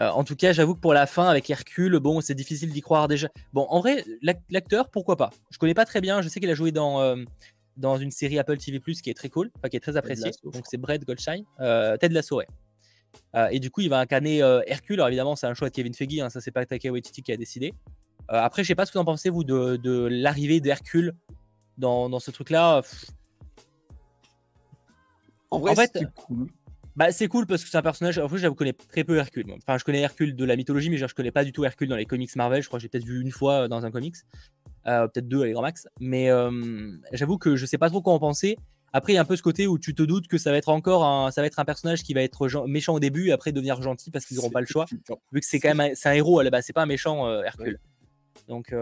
euh, en tout cas, j'avoue que pour la fin, avec Hercule, bon, c'est difficile d'y croire déjà. Bon, en vrai, l'acteur, pourquoi pas? Je connais pas très bien. Je sais qu'il a joué dans, dans une série Apple TV Plus qui est très cool, qui est très appréciée. Donc, c'est Brett Goldstein. Ted Lasso, ouais. et du coup, il va incarner Hercule. Alors, évidemment, c'est un choix de Kevin Feige. Hein, ça, c'est pas Taika Waititi qui a décidé. après, je sais pas ce que vous en pensez, vous, de, de l'arrivée d'Hercule dans, ce truc-là. En vrai, c'est cool. Bah, c'est cool parce que c'est un personnage. En fait, je connais très peu Hercule. Enfin, je connais Hercule de la mythologie, mais je connais pas du tout Hercule dans les comics Marvel. Je crois que j'ai peut-être vu une fois euh, dans un comics, euh, peut-être deux les grand max. Mais euh, j'avoue que je sais pas trop quoi en penser. Après, il y a un peu ce côté où tu te doutes que ça va être encore un, ça va être un personnage qui va être méchant au début et après devenir gentil parce qu'ils n'auront pas le choix. Vu que c'est quand même c'est un héros à la base, c'est pas un méchant Hercule. Donc,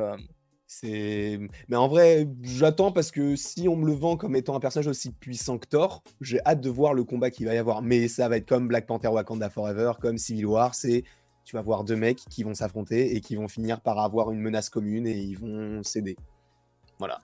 Mais en vrai, j'attends parce que si on me le vend comme étant un personnage aussi puissant que Thor, j'ai hâte de voir le combat qu'il va y avoir. Mais ça va être comme Black Panther Wakanda Forever, comme Civil War, c'est tu vas voir deux mecs qui vont s'affronter et qui vont finir par avoir une menace commune et ils vont céder. Voilà.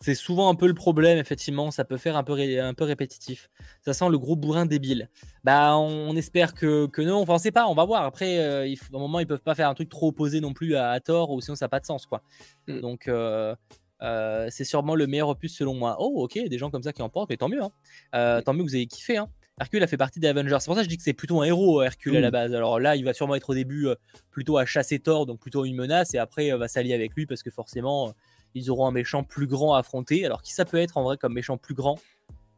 C'est souvent un peu le problème, effectivement, ça peut faire un peu, un peu répétitif. Ça sent le gros bourrin débile. Bah, on, espère que, que non, enfin, on sait pas, on va voir. Après, euh, il un moment, ils peuvent pas faire un truc trop opposé non plus à, Thor, ou sinon ça n'a pas de sens, quoi. Mm. Donc, euh, euh, c'est sûrement le meilleur opus selon moi. Oh, ok, des gens comme ça qui en portent, mais tant mieux. Hein. Tant mieux que vous ayez kiffé. Hein. Hercule a fait partie des Avengers. C'est pour ça que je dis que c'est plutôt un héros, Hercule, à la base. Alors là, il va sûrement être au début plutôt à chasser Thor, donc plutôt une menace, et après, va s'allier avec lui parce que forcément ils auront un méchant plus grand à affronter. Alors qui ça peut être en vrai comme méchant plus grand?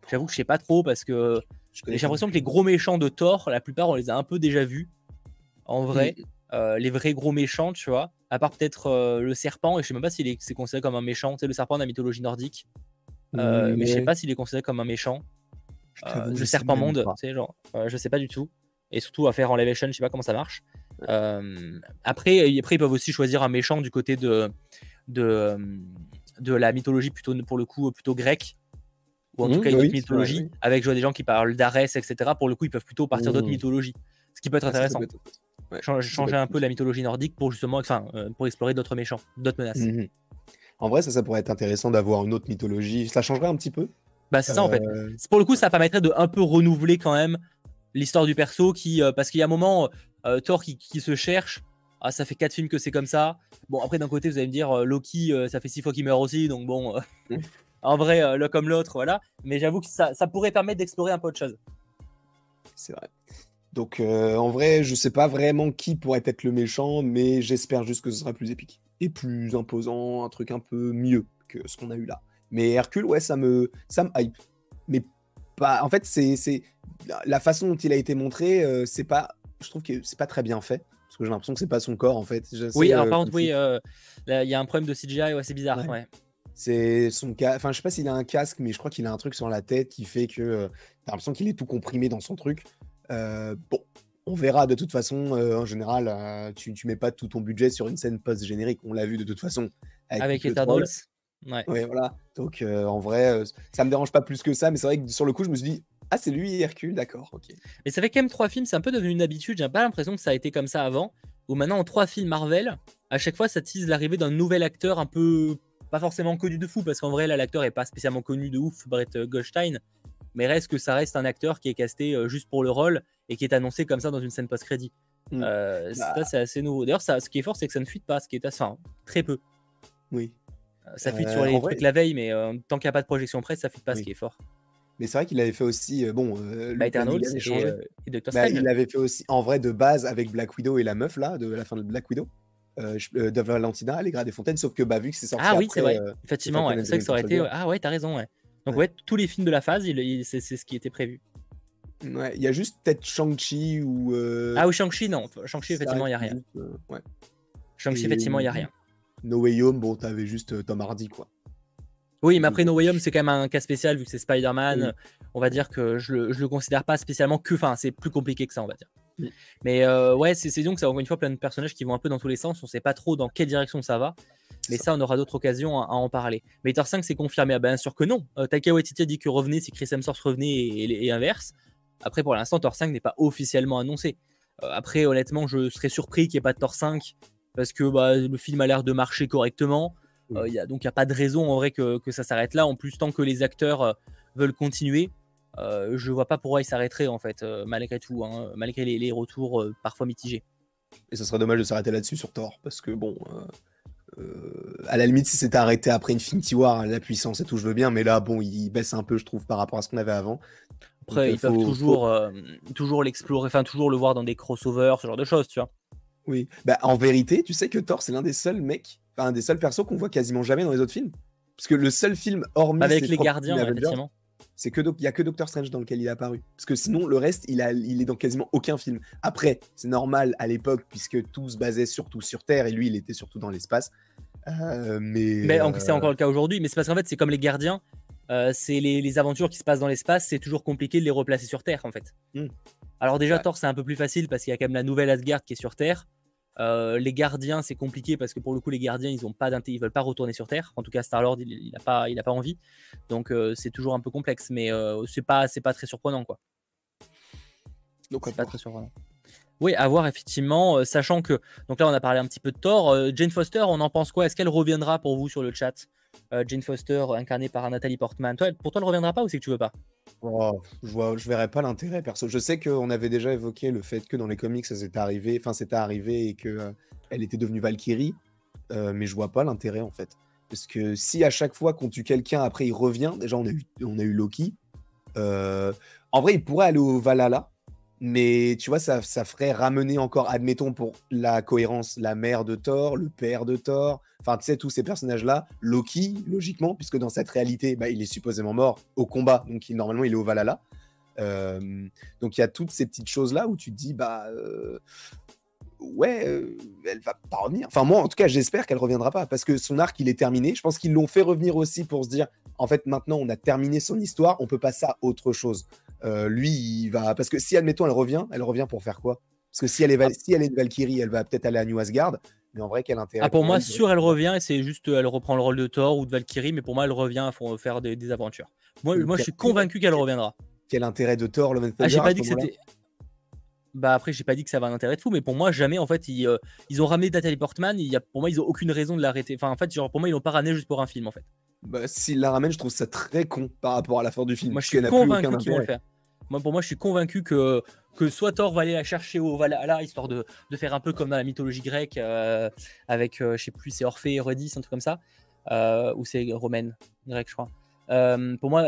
J'avoue que je sais pas trop parce que j'ai l'impression que les gros méchants de Thor, la plupart on les a un peu déjà vus. En vrai, mm. euh, les vrais gros méchants, tu vois. À part peut-être euh, le serpent, et je sais même pas s'il est, considéré comme un méchant. Tu sais, le serpent de la mythologie nordique. Euh, mais je sais pas s'il est considéré comme un méchant. le serpent monde, tu sais, genre, je sais pas du tout. Et surtout à faire en elevation, je sais pas comment ça marche. après, après, ils peuvent aussi choisir un méchant du côté de, de, de la mythologie plutôt pour le coup plutôt grecque ou en tout mmh, cas une autre mythologie, avec des gens qui parlent d'Arès, etc. Pour le coup, ils peuvent plutôt partir d'autres mmh. mythologies, ce qui peut être ah, intéressant. changer un peu la mythologie nordique pour justement, enfin, euh, pour explorer d'autres méchants, d'autres menaces. Mmh, en vrai, ça, ça pourrait être intéressant d'avoir une autre mythologie. Ça changerait un petit peu. Bah, c'est ça en fait. Euh, pour le coup, ça permettrait de un peu renouveler quand même l'histoire du perso, qui, euh, parce qu'il y a un moment, Thor qui, qui, se cherche. Ah, ça fait quatre films que c'est comme ça. Bon, après, d'un côté, vous allez me dire, Loki, ça fait six fois qu'il meurt aussi, donc bon, en vrai, euh, l'un comme l'autre, voilà. Mais j'avoue que ça, pourrait permettre d'explorer un peu autre chose. C'est vrai. Donc, euh, en vrai, je sais pas vraiment qui pourrait être le méchant, mais j'espère juste que ce sera plus épique et plus imposant, un truc un peu mieux que ce qu'on a eu là. Mais Hercule, ouais, ça me, ça me hype. Mais pas. En fait, c'est la façon dont il a été montré, euh, c'est pas. Je trouve que c'est pas très bien fait que j'ai l'impression que c'est pas son corps en fait. oui, alors par contre, oui, il y a un problème de CGI, ouais, c'est bizarre. ouais. C'est son cas. Enfin, je sais pas s'il a un casque, mais je crois qu'il a un truc sur la tête qui fait que euh, t'as l'impression qu'il est tout comprimé dans son truc. Euh, bon, on verra de toute façon. Euh, en général, tu, tu mets pas tout ton budget sur une scène post-générique. On l'a vu de toute façon avec, avec Eternals. Ouais. ouais. voilà. Donc, en vrai, ça me dérange pas plus que ça, mais c'est vrai que sur le coup, je me suis dit, ah, c'est lui, Hercule, d'accord, ok. Mais ça fait quand même trois films, c'est un peu devenu une habitude. J'ai pas l'impression que ça a été comme ça avant. Ou maintenant, en trois films Marvel, à chaque fois, ça tease l'arrivée d'un nouvel acteur un peu pas forcément connu de fou, parce qu'en vrai, là, l'acteur est pas spécialement connu de ouf, Brett euh, Goldstein, mais reste que ça reste un acteur qui est casté euh, juste pour le rôle et qui est annoncé comme ça dans une scène post-crédit. Mm. Euh, ça, bah. c'est assez nouveau. D'ailleurs, ce qui est fort, c'est que ça ne fuite pas, ce qui est assez, enfin, très peu. Oui. Ça fuite sur les trucs la veille, mais tant qu'il n'y a pas de projection presse, ça fuite pas, ce qui est fort. Mais c'est vrai qu'il avait fait aussi, bon, bah, Eternals et, et, Doctor bah, Il avait fait aussi, en vrai, de base avec Black Widow et la meuf là, de la fin de Black Widow euh, euh, de Valentina, les des Fontaines, sauf que bah, vu que c'est sorti. Ah oui, c'est vrai. Euh, Effectivement, ouais. c'est vrai que ça aurait été. Ah ouais, t'as raison, ouais. Donc, ouais. tous les films de la phase, il, c'est ce qui était prévu. Ouais, il y a juste peut-être Shang-Chi ou. Ah oui, Shang-Chi, non. Shang-Chi, effectivement, il n'y a rien. ouais. Shang-Chi, effectivement, il n'y a rien. No Way Home, bon, t'avais juste Tom Hardy, quoi. Oui, mais après No Way Home, c'est quand même un cas spécial vu que c'est Spider-Man. On va dire que je le, je le considère pas spécialement que. Enfin, c'est plus compliqué que ça, on va dire. Mm. Mais euh, ouais, c'est donc ça encore une fois plein de personnages qui vont un peu dans tous les sens. On sait pas trop dans quelle direction ça va. Mais ça, on aura d'autres occasions à, en parler. Mais Thor 5, c'est confirmé. Ah, bien sûr que non. Euh, Taika Waititi a dit que revenait si Chris Hemsworth revenait et, inverse. Après, pour l'instant, Thor 5 n'est pas officiellement annoncé. Euh, après, honnêtement, je serais surpris qu'il n'y ait pas de Thor 5 parce que bah, le film a l'air de marcher correctement. Euh, y a, donc, il n'y a pas de raison en vrai que, que ça s'arrête là. En plus, tant que les acteurs veulent continuer, euh, je vois pas pourquoi il s'arrêterait en fait, euh, malgré tout, hein, malgré les, retours euh, parfois mitigés. Et ça serait dommage de s'arrêter là-dessus sur Thor, parce que bon, à la limite, si c'était arrêté après Infinity War, la puissance et tout, je veux bien, mais là, bon, il baisse un peu, je trouve, par rapport à ce qu'on avait avant. Après, ils peuvent toujours, toujours l'explorer, enfin, toujours le voir dans des crossovers, ce genre de choses, tu vois. Oui, bah, en vérité, tu sais que Thor, c'est l'un des seuls mecs, un des seuls persos qu'on voit quasiment jamais dans les autres films. Parce que le seul film hormis. Avec les gardiens, effectivement. C'est que il y a que Doctor Strange dans lequel il est apparu. Parce que sinon, le reste, il, a, il est dans quasiment aucun film. Après, c'est normal à l'époque, puisque tout se basait surtout sur Terre, et lui, il était surtout dans l'espace. Euh, mais mais c'est encore le cas aujourd'hui. Mais c'est parce qu'en fait, c'est comme les gardiens. Euh, c'est les, aventures qui se passent dans l'espace, c'est toujours compliqué de les replacer sur Terre, en fait. Hmm. Alors déjà, Thor, c'est un peu plus facile parce qu'il y a quand même la nouvelle Asgard qui est sur Terre. Euh, les gardiens, c'est compliqué parce que pour le coup, les gardiens, ils ont pas ils veulent pas retourner sur Terre. En tout cas, Star Lord, il, n'a pas, il a pas envie. Donc euh, c'est toujours un peu complexe, mais euh, c'est pas, c'est pas très surprenant, quoi. Donc c'est pas très surprenant. Oui, à voir effectivement, sachant que donc là on a parlé un petit peu de Thor. Jane Foster, on en pense quoi? Est-ce qu'elle reviendra pour vous sur le chat? Jane Foster, incarnée par Nathalie Portman. Toi, pour toi, elle reviendra pas ou c'est que tu veux pas? Oh, je vois, je verrais pas l'intérêt perso. Je sais qu'on avait déjà évoqué le fait que dans les comics, ça s'était arrivé, enfin c'était arrivé et que euh, elle était devenue Valkyrie, euh, mais je vois pas l'intérêt en fait. Parce que si à chaque fois qu'on tue quelqu'un, après il revient, déjà on a eu, a eu Loki. Euh, en vrai, il pourrait aller au Valhalla, Mais tu vois, ça, ferait ramener encore, admettons, pour la cohérence, la mère de Thor, le père de Thor, enfin, tu sais, tous ces personnages-là, Loki, logiquement, puisque dans cette réalité, bah, il est supposément mort au combat, donc normalement, il est au Valhalla. Euh, donc il y a toutes ces petites choses-là où tu te dis, bah, euh, ouais, euh, elle va pas revenir. Enfin, moi, en tout cas, j'espère qu'elle reviendra pas, parce que son arc, il est terminé. Je pense qu'ils l'ont fait revenir aussi pour se dire, en fait, maintenant, on a terminé son histoire, on peut passer à autre chose. Euh, lui, il va. Parce que si, admettons, elle revient, elle revient pour faire quoi? Parce que si elle, est Ah. si elle est une Valkyrie, elle va peut-être aller à New Asgard. Mais en vrai, quel intérêt Ah, pour moi, de- sûr, elle revient et c'est juste, elle reprend le rôle de Thor ou de Valkyrie, mais pour moi, elle revient pour faire des, des aventures. Moi, Mais moi, je suis convaincu qu'elle reviendra. Quel intérêt de Thor, and Ah, j'ai pas dit que c'était. Bah après, j'ai pas dit que ça avait un intérêt de fou, mais pour moi, jamais en fait, ils, euh, ils ont ramené Natalie Portman. Il y a, pour moi, ils ont aucune raison de l'arrêter. Enfin, en fait, genre, pour moi, ils l'ont pas ramené juste pour un film, en fait. Bah, S'il la ramène, je trouve ça très con par rapport à la fin du film. Moi, je suis convaincu aucun qu'ils vont le intérêt. faire. Moi, pour moi, je suis convaincu que, que soit Thor va aller la chercher au Valhalla, histoire de, de faire un peu comme dans la mythologie grecque, euh, avec, euh, je sais plus, c'est Orphée, Eurydice, un truc comme ça, euh, ou c'est romaine, grecque, je crois. Euh, pour, moi,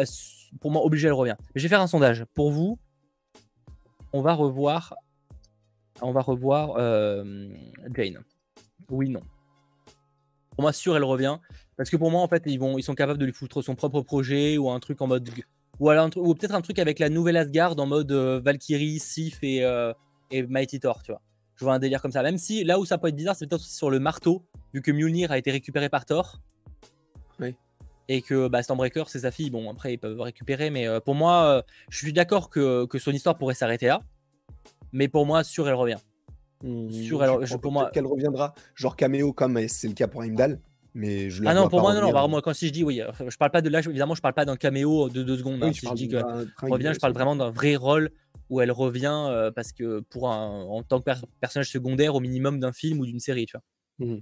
pour moi, obligé, elle revient. Mais je vais faire un sondage. Pour vous, on va revoir, on va revoir Jane. Oui, non. Pour moi, sûr, elle revient. Parce que pour moi, en fait, ils, vont, ils sont capables de lui foutre son propre projet ou un truc en mode. Ou, alors ou peut-être un truc avec la nouvelle Asgard en mode euh, Valkyrie, Sif et, euh, et Mighty Thor, tu vois. Je vois un délire comme ça. Même si là où ça peut être bizarre, c'est peut-être aussi sur le marteau, vu que Mjolnir a été récupéré par Thor. Oui. Et que bah, Stormbreaker, c'est sa fille. Bon, après, ils peuvent récupérer. Mais euh, pour moi, je suis d'accord que, que son histoire pourrait s'arrêter là. Mais pour moi, sûr, elle revient. Hmm, Sûr, je crois je- pour moi- qu'elle reviendra, genre caméo comme c'est le cas pour Heimdall. Mais je la Ah non, pour moi, non, non. bah, moi, quand si je dis oui, euh, je parle pas de là, évidemment, je parle pas d'un caméo de deux secondes. Oui, hein. si je dis que revient, je parle vraiment d'un vrai rôle où elle revient euh, parce que pour un, en tant que per- personnage secondaire au minimum d'un film ou d'une série, tu vois.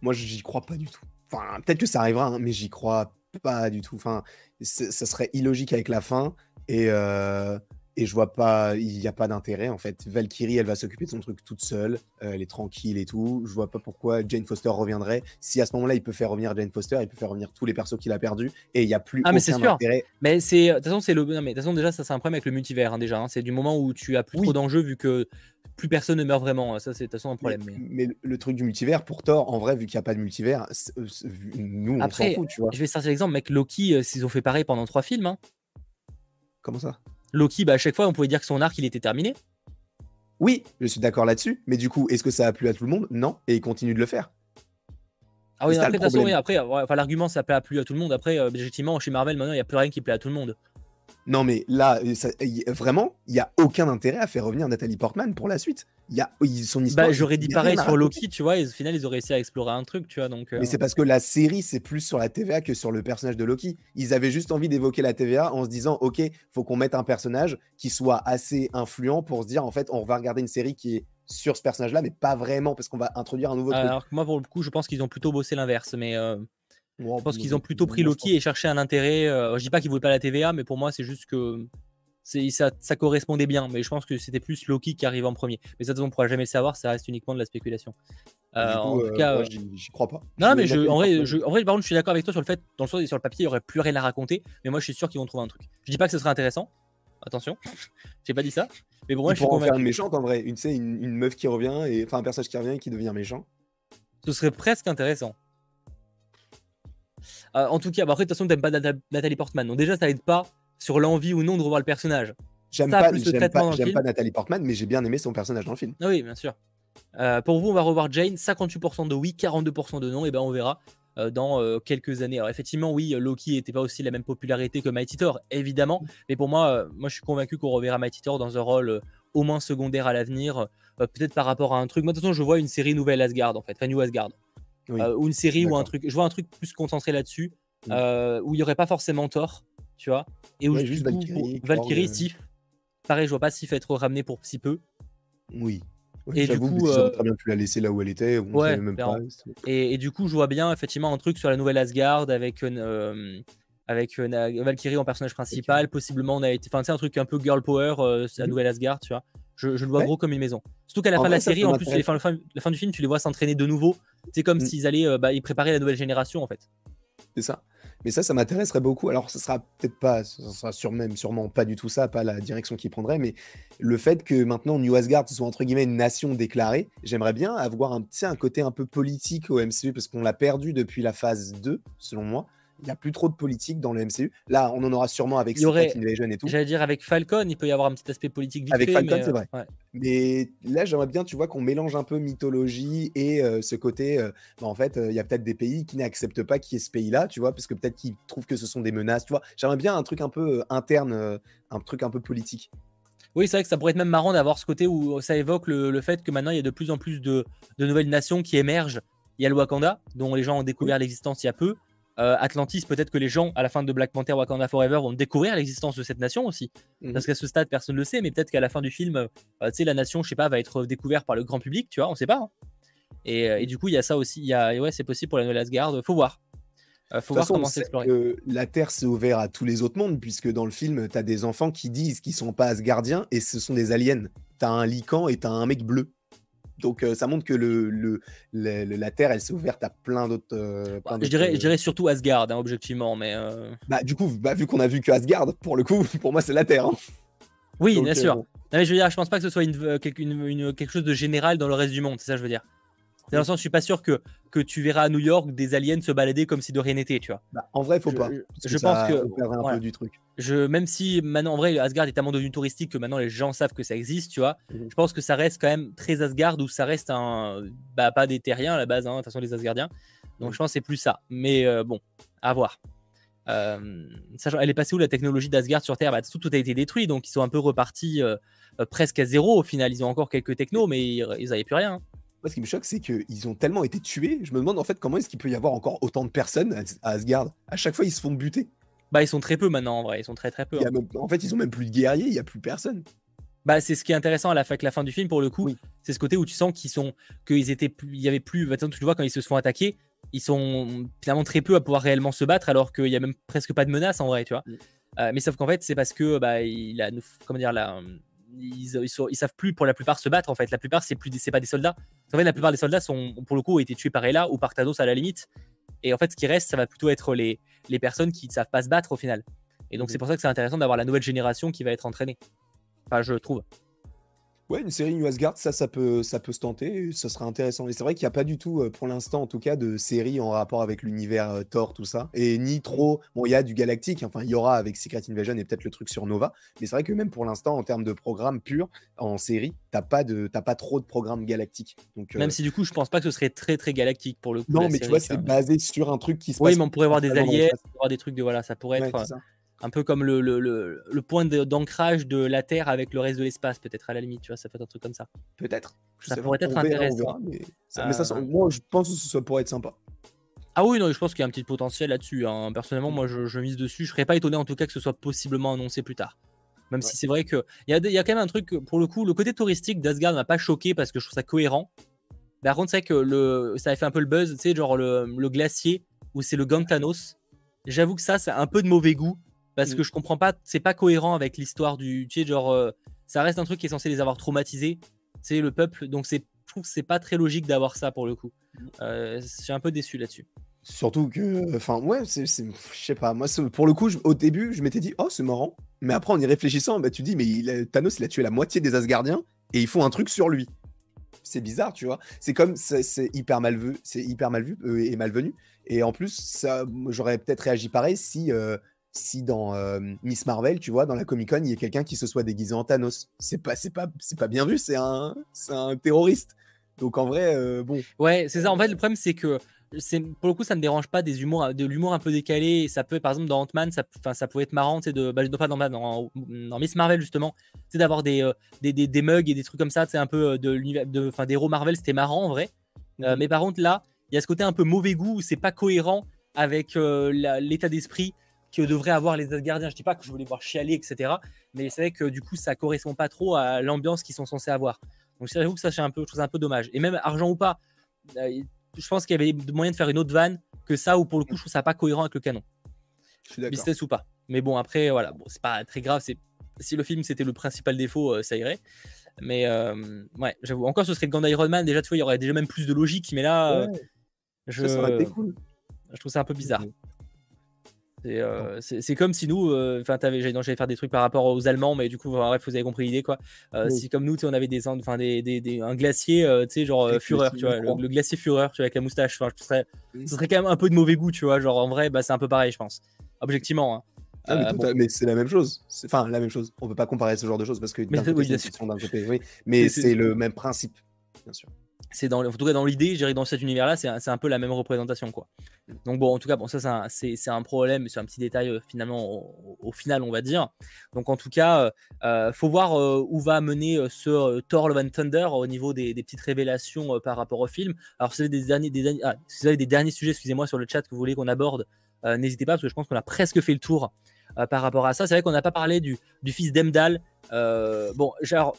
Moi, j'y crois pas du tout. Enfin, peut-être que ça arrivera, hein, mais j'y crois pas du tout. Enfin, ça serait illogique avec la fin et, euh, et je vois pas, il n'y a pas d'intérêt en fait. Valkyrie, elle va s'occuper de son truc toute seule, euh, elle est tranquille et tout. Je vois pas pourquoi Jane Foster reviendrait. Si à ce moment-là, il peut faire revenir Jane Foster, il peut faire revenir tous les persos qu'il a perdus et il n'y a plus Ah, mais c'est aucun sûr. intérêt. Mais c'est de toute façon c'est le non, mais de toute façon déjà ça c'est un problème avec le multivers hein, déjà. hein. C'est du moment où tu as plus Oui. trop d'enjeux vu que plus personne ne meurt vraiment. Ça c'est de toute façon un problème. Mais... mais le- le truc du multivers, pour Thor, en vrai, vu qu'il n'y a pas de multivers, euh, nous, on s'en Après, fout, tu vois. Je vais sortir l'exemple, mec. Loki, euh, s'ils ont fait pareil pendant trois films. hein. Comment ça? Loki, bah, à chaque fois on pouvait dire que son arc il était terminé. Oui, je suis d'accord là-dessus, mais du coup, est-ce que ça a plu à tout le monde? Non, et il continue de le faire. Ah oui, non, après, de toute façon, problème. oui, après, ouais, enfin, l'argument ça plaît à plus à tout le monde. Après, euh, objectivement, chez Marvel maintenant il n'y a plus rien qui plaît à tout le monde. Non, mais là, euh, ça- y- vraiment, il n'y a aucun intérêt à faire revenir Nathalie Portman pour la suite. Il y a son histoire. Bah, j'aurais dit pareil sur. Loki, tu vois, et au final ils ont réussi à explorer un truc, tu vois. Donc, euh, Mais c'est parce que la série, c'est plus sur la TVA que sur le personnage de Loki. Ils avaient juste envie d'évoquer la TVA en se disant, OK, faut qu'on mette un personnage qui soit assez influent pour se dire, en fait, on va regarder une série qui est sur ce personnage-là, mais pas vraiment, parce qu'on va introduire un nouveau truc. alors que moi pour le coup, je pense qu'ils ont plutôt bossé l'inverse, mais euh, Je pense qu'ils ont plutôt pris Loki et cherché un intérêt. euh, je dis pas qu'ils voulaient pas la TVA, mais pour moi c'est juste que ça, ça correspondait bien. Mais je pense que c'était plus Loki qui arrive en premier. Mais ça, de toute façon, on pourra jamais le savoir, ça reste uniquement de la spéculation. Euh, coup, en euh, tout cas, moi, euh, j'y crois pas. Non, Je- mais je, en, vrai, je, en vrai, par contre, je suis d'accord avec toi sur le fait, dans le sens, sur le papier, il n'y aurait plus rien à raconter, mais moi, je suis sûr qu'ils vont trouver un truc. Je dis pas que ce serait intéressant, attention, j'ai pas dit ça, mais pour moi, ils je suis en faire une méchante en vrai. Une, une, une meuf qui revient, et enfin un personnage qui revient et qui devient méchant. Ce serait presque intéressant. Euh, en tout cas, bah après, de toute façon, t'aimes pas Nathalie Portman, donc déjà, ça aide pas sur l'envie ou non de revoir le personnage. J'aime pas, pas, Nathalie Portman, mais j'ai bien aimé son personnage dans le film. Ah oui, bien sûr. Euh, pour vous, on va revoir Jane, 58% de oui, 42% de non, et ben on verra euh, dans euh, quelques années. Alors effectivement, oui, Loki n'était pas aussi la même popularité que Mighty Thor, évidemment, mais pour moi, moi je suis convaincu qu'on reverra Mighty Thor dans un rôle au moins secondaire à l'avenir, peut-être par rapport à un truc. Moi, de toute façon, je vois une série nouvelle Asgard, en fait, enfin New Asgard, Oui. Euh, ou une série ou un truc. Je vois un truc plus concentré là-dessus, euh, où il n'y aurait pas forcément Thor, tu vois, et où Ouais, du juste coup, Valkyrie, Valkyrie, euh. Sif. Pareil, je vois pas Sif être ramené pour si peu. Oui. Ouais, Et du coup, euh, très bien pu la laisser là où elle était. On ouais, même pas. Et, et du coup, je vois bien effectivement un truc sur la nouvelle Asgard avec, une, euh, avec Na- Valkyrie en personnage principal. Possiblement, on a été. Enfin, c'est un truc un peu girl power, la Mhm. nouvelle Asgard, tu vois. Je, je le vois Ouais. gros comme une maison. Surtout qu'à la En fin de la ça, série, ça en plus, les la fin, la fin du film, tu les vois s'entraîner de nouveau. C'est comme Mhm. s'ils allaient euh, bah, ils préparaient la nouvelle génération, en fait. C'est ça. Mais ça, ça m'intéresserait beaucoup. Alors, ce sera peut-être pas, ce sera même, sûrement pas du tout ça, pas la direction qu'il prendrait, mais le fait que maintenant New Asgard soit entre guillemets une nation déclarée, j'aimerais bien avoir un, petit un côté un peu politique au MCU parce qu'on l'a perdu depuis la phase 2, selon moi. Il n'y a plus trop de politique dans le MCU. Là, on en aura sûrement avec Secret Invasion et tout. J'allais dire avec Falcon, il peut y avoir un petit aspect politique vite Avec Falcon, c'est vrai. Euh, mais là, j'aimerais bien, tu vois, qu'on mélange un peu mythologie et euh, ce côté. Euh, bah, en fait, il y a peut-être des pays qui n'acceptent pas qu'il y ait ce pays-là, tu vois, parce que peut-être qu'ils trouvent que ce sont des menaces, tu vois. J'aimerais bien un truc un peu interne, un truc un peu politique. Oui, c'est vrai que ça pourrait être même marrant d'avoir ce côté où ça évoque le, fait que maintenant il y a de plus en plus de, de nouvelles nations qui émergent. Il y a le Wakanda, dont les gens ont découvert l'existence il y a peu. Euh, Atlantis, peut-être que les gens, à la fin de Black Panther Wakanda Forever, vont découvrir l'existence de cette nation aussi. Mhm. Parce qu'à ce stade, personne ne le sait, mais peut-être qu'à la fin du film, euh, tu sais, la nation, je sais pas, va être découverte par le grand public, tu vois, on sait pas. Hein. Euh, et, du coup, il y a ça aussi. Y a, ouais, c'est possible pour la nouvelle Asgard. Faut voir. faut voir comment s'explorer. La Terre s'est ouverte à tous les autres mondes, puisque dans le film, tu as des enfants qui disent qu'ils sont pas Asgardiens et ce sont des aliens. Tu as un lican et tu as un mec bleu. Donc euh, ça montre que le, la Terre, elle s'est ouverte à plein d'autres. Euh, je, dirais, je dirais surtout Asgard, hein, objectivement, mais. Euh, bah du coup, bah, vu qu'on a vu que Asgard, pour le coup, pour moi c'est la Terre. Hein. Oui, bien sûr. mais je veux dire, je pense pas que ce soit une, quelque chose de général dans le reste du monde, c'est ça que je veux dire. Dans le sens, je suis pas sûr que, que tu verras à New York des aliens se balader comme si de rien n'était, tu vois. Bah, en vrai, il faut pas. Je, pense que. un peu du truc. Je, même si maintenant, en vrai, Asgard est tellement devenu touristique que maintenant les gens savent que ça existe, tu vois. Mhm. Je pense que ça reste quand même très Asgard où ça reste un. Bah, pas des terriens à la base, hein, de toute façon, les Asgardiens. Donc mhm. je pense que c'est plus ça. Mais euh, bon, à voir. Euh, elle est passée où la technologie d'Asgard sur Terre? Bah, tout, tout, a été détruit, donc ils sont un peu repartis euh, presque à zéro au final. Ils ont encore quelques technos, mais ils n'avaient plus rien. Hein ce qui me choque, c'est qu'ils ont tellement été tués. Je me demande en fait comment est-ce qu'il peut y avoir encore autant de personnes à Asgard? À chaque fois, ils se font buter. Bah, ils sont très peu maintenant en vrai. Ils sont très très peu. Hein. en fait, ils ont même plus de guerriers. Il y a plus personne. Bah, c'est ce qui est intéressant à la, fin, la fin du film pour le coup. C'est ce côté où tu sens qu'ils sont, qu'ils étaient, il y avait plus. Bah, tu vois quand ils se font attaquer, ils sont finalement très peu à pouvoir réellement se battre alors qu'il y a même presque pas de menace en vrai, tu vois. Euh, mais sauf qu'en fait, c'est parce que bah, il a, comment dire là ils, ils, savent plus pour la plupart se battre en fait. La plupart c'est plus c'est pas des soldats. En fait, la plupart des soldats sont pour le coup ont été tués par Ella ou par Thanos à la limite. Et en fait, ce qui reste, ça va plutôt être les, les personnes qui ne savent pas se battre au final. Et donc, c'est pour ça que c'est intéressant d'avoir la nouvelle génération qui va être entraînée. Enfin, je trouve. Ouais, une série New Asgard, ça, ça peut, ça peut se tenter, ça sera intéressant. Et c'est vrai qu'il n'y a pas du tout, euh, pour l'instant en tout cas, de série en rapport avec l'univers euh, Thor, tout ça. Et ni trop. Bon, il y a du galactique, enfin, il y aura avec Secret Invasion et peut-être le truc sur Nova. Mais c'est vrai que même pour l'instant, en termes de programme pur, en série, t'as pas, de, pas trop de programme galactique. Donc, même euh, si du coup, je pense pas que ce serait très très galactique pour le coup. Non, mais tu vois, c'est basé sur un truc qui se passe. Oui, mais on pourrait avoir des alliés, avoir des trucs de. Voilà, ça pourrait être un peu comme le, le, le, point d'ancrage de la Terre avec le reste de l'espace, peut-être à la limite, tu vois, ça peut être un truc comme ça. Peut-être. Ça pourrait être intéressant. mais, ça, moi, je pense que ça pourrait être sympa. Ah oui, non, je pense qu'il y a un petit potentiel là-dessus. Hein. Personnellement, moi, je, mise dessus. Je serais pas étonné en tout cas que ce soit possiblement annoncé plus tard. Même si c'est vrai qu'il y a, y a quand même un truc, pour le coup, le côté touristique d'Asgard m'a pas choqué parce que je trouve ça cohérent. Par contre, c'est que le, ça a fait un peu le buzz, tu sais, genre le, le glacier où c'est le Gantanos. J'avoue que ça, c'est un peu de mauvais goût parce mmh. que je comprends pas, c'est pas cohérent avec l'histoire du. Tu sais, genre, euh, ça reste un truc qui est censé les avoir traumatisés. C'est le peuple, donc c'est, je trouve que c'est pas très logique d'avoir ça pour le coup. Mmh. Euh, je suis un peu déçu là-dessus. Surtout que, enfin, ouais, c'est, je sais pas, moi, pour le coup, au début, je m'étais dit, oh, c'est marrant. Mais après, en y réfléchissant, bah, tu dis, mais il, Thanos, il a tué la moitié des Asgardiens et ils font un truc sur lui. C'est bizarre, tu vois. C'est comme, c'est, hyper mal vu, c'est hyper mal vu euh, et malvenu. Et en plus, ça, j'aurais peut-être réagi pareil si si dans euh, Miss Marvel, tu vois, dans la Comic Con, il y a quelqu'un qui se soit déguisé en Thanos. C'est pas, c'est pas, c'est pas bien vu. C'est un, c'est un terroriste. Donc en vrai, euh, bon. Ouais, c'est ça. En fait, le problème, c'est que c'est pour le coup, ça me dérange pas des humours, de l'humour un peu décalé. Ça peut, par exemple, dans Ant-Man, ça, ça pouvait être marrant, c'est de, bah, pas dans, dans, dans, Miss Marvel justement, c'est d'avoir des, euh, des, des, des, mugs et des trucs comme ça. C'est un peu de l'univers, de, enfin, des héros Marvel, c'était marrant en vrai. Mhm. mais par contre, là, il y a ce côté un peu mauvais goût, c'est pas cohérent avec l'état d'esprit que devraient avoir les Asgardiens. Je dis pas que je voulais voir chialer, etc. Mais c'est vrai que du coup, ça correspond pas trop à l'ambiance qu'ils sont censés avoir. Donc c'est que ça, c'est un peu, je un peu dommage. Et même argent ou pas, euh, je pense qu'il y avait moyen de faire une autre vanne que ça, ou pour le coup, je trouve ça pas cohérent avec le canon. Business ou pas. Mais bon, après, voilà, bon, c'est pas très grave. C'est si le film c'était le principal défaut, euh, ça irait. Mais euh, ouais, j'avoue. Encore, ce serait le Gand Iron Man. Déjà, tu vois, il y aurait déjà même plus de logique. Mais là, je... Ça, ça cool. je trouve ça un peu bizarre. Euh, c'est comme si nous, euh, enfin, euh, j'allais faire des trucs par rapport aux Allemands, mais du coup, bref, vous avez compris l'idée, quoi. Euh, Si comme nous, on avait des, enfin, des, des, un glacier, tu sais, genre Fureur, tu vois, le, glacier Fureur, tu vois, avec la moustache. Enfin, ce serait, ce serait quand même un peu de mauvais goût, tu vois. Genre, en vrai, bah, c'est un peu pareil, je pense. Objectivement. Hein. Ah, mais, c'est la même chose. Enfin, la même chose. On peut pas comparer ce genre de choses parce que mais, oui, oui. mais c'est le même principe, bien sûr c'est dans, en tout cas dans l'idée, j'ai dans cet univers-là, c'est un, peu la même représentation, quoi. Donc bon, en tout cas, bon, ça c'est un, problème, c'est un petit détail euh, finalement au, final, on va dire. Donc en tout cas, euh, euh, faut voir où va mener ce Thor Love and Thunder au niveau des, petites révélations par rapport au film. Alors si vous avez des derniers, des, ah, vous avez des derniers sujets, excusez-moi, sur le chat que vous voulez qu'on aborde, n'hésitez pas parce que je pense qu'on a presque fait le tour par rapport à ça. C'est vrai qu'on n'a pas parlé du, du fils d'Emdal. bon, genre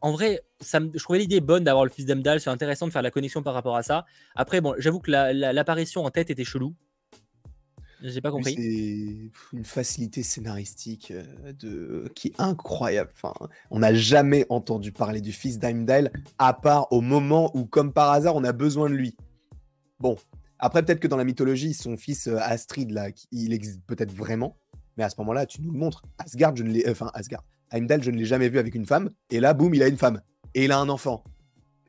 en vrai, ça je trouvais l'idée bonne d'avoir le fils d'Emdal. C'est intéressant de faire la connexion par rapport à ça. Après, bon, j'avoue que l'apparition en tête était chelou. J'ai pas compris. C'est une facilité scénaristique euh, de... qui est incroyable. Enfin, on n'a jamais entendu parler du fils d'Heimdall à part au moment où, comme par hasard, on a besoin de lui. Bon, après, peut-être que dans la mythologie, son fils euh, Astrid, là, il existe peut-être vraiment. Mais à ce moment-là, tu nous le montres. Asgard, je ne l'ai. Enfin, Asgard. Heimdall, je ne l'ai jamais vu avec une femme. Et là, boum, il a une femme. Et il a un enfant.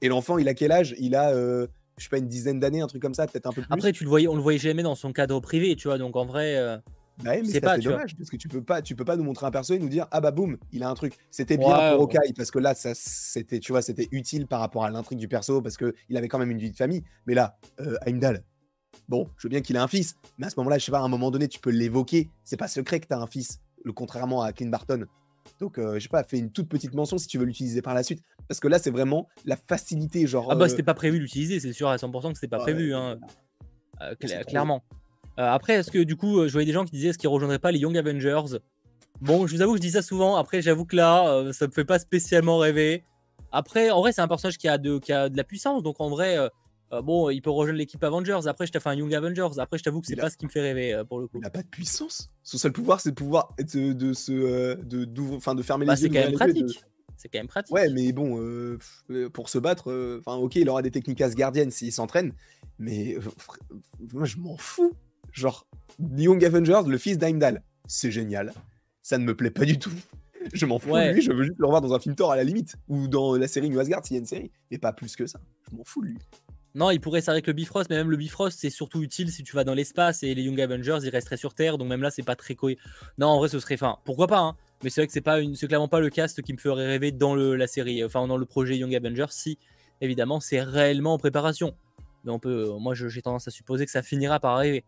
Et l'enfant, il a quel âge? Il a, euh, je sais pas, une dizaine d'années, un truc comme ça, peut-être un peu plus. Après, tu le voyais, on le voyait jamais dans son cadre privé, tu vois. Donc en vrai. Euh, bah mais c'est pas dommage parce que tu peux pas, tu peux pas nous montrer un perso et nous dire ah bah boum, il a un truc. C'était bien pour Okai parce que là, ça, c'était, tu vois, c'était utile par rapport à l'intrigue du perso parce que il avait quand même une vie de famille. Mais là, euh, Heimdall, bon, je veux bien qu'il ait un fils, mais à ce moment-là, je sais pas, à un moment donné, tu peux l'évoquer. C'est pas secret que tu as un fils, le contrairement à Clint Barton. Donc, euh, je sais pas, fais une toute petite mention si tu veux l'utiliser par la suite. Parce que là, c'est vraiment la facilité. Genre, ah bah, euh, c'était pas prévu d'utiliser, c'est sûr à 100% que c'était pas prévu. Hein. Euh, clairement. après, est-ce que du coup, je voyais des gens qui disaient est-ce qu'ils rejoindraient pas les Young Avengers? Bon, je vous avoue que je dis ça souvent. Après, j'avoue que là, ça me fait pas spécialement rêver. Après, en vrai, c'est un personnage qui a, de, qui a de la puissance. Donc, en vrai, euh, bon, il peut rejoindre l'équipe Avengers. Après, je t'ai fait un Young Avengers. Après, je t'avoue que c'est pas ce qui me fait rêver euh, pour le coup. Il a pas de puissance. Son seul pouvoir, c'est de pouvoir de, de se, euh, de, enfin, de fermer bah, les yeux. C'est quand même pratique. C'est quand même pratique. Ouais, mais bon, pour se battre, enfin, ok, il aura des techniques asgardiennes s'il s'entraîne, mais moi, je m'en fous. Genre, Young Avengers, le fils d'Heimdall, c'est génial. Ça ne me plaît pas du tout. Je m'en fous de lui, je veux juste le revoir dans un film Thor à la limite, ou dans la série New Asgard s'il y a une série, mais pas plus que ça. Je m'en fous de lui. Non, il pourrait s'arrêter avec le Bifrost, mais même le Bifrost, c'est surtout utile si tu vas dans l'espace et les Young Avengers, ils resteraient sur Terre, donc même là, c'est pas très cohérent. Non, en vrai, ce serait. Enfin, pourquoi pas, hein Mais c'est vrai que c'est pas une... clairement pas le cast qui me ferait rêver dans le... la série, enfin, dans le projet Young Avengers, si, évidemment, c'est réellement en préparation. Mais on peut. Moi, j'ai tendance à supposer que ça finira par arriver.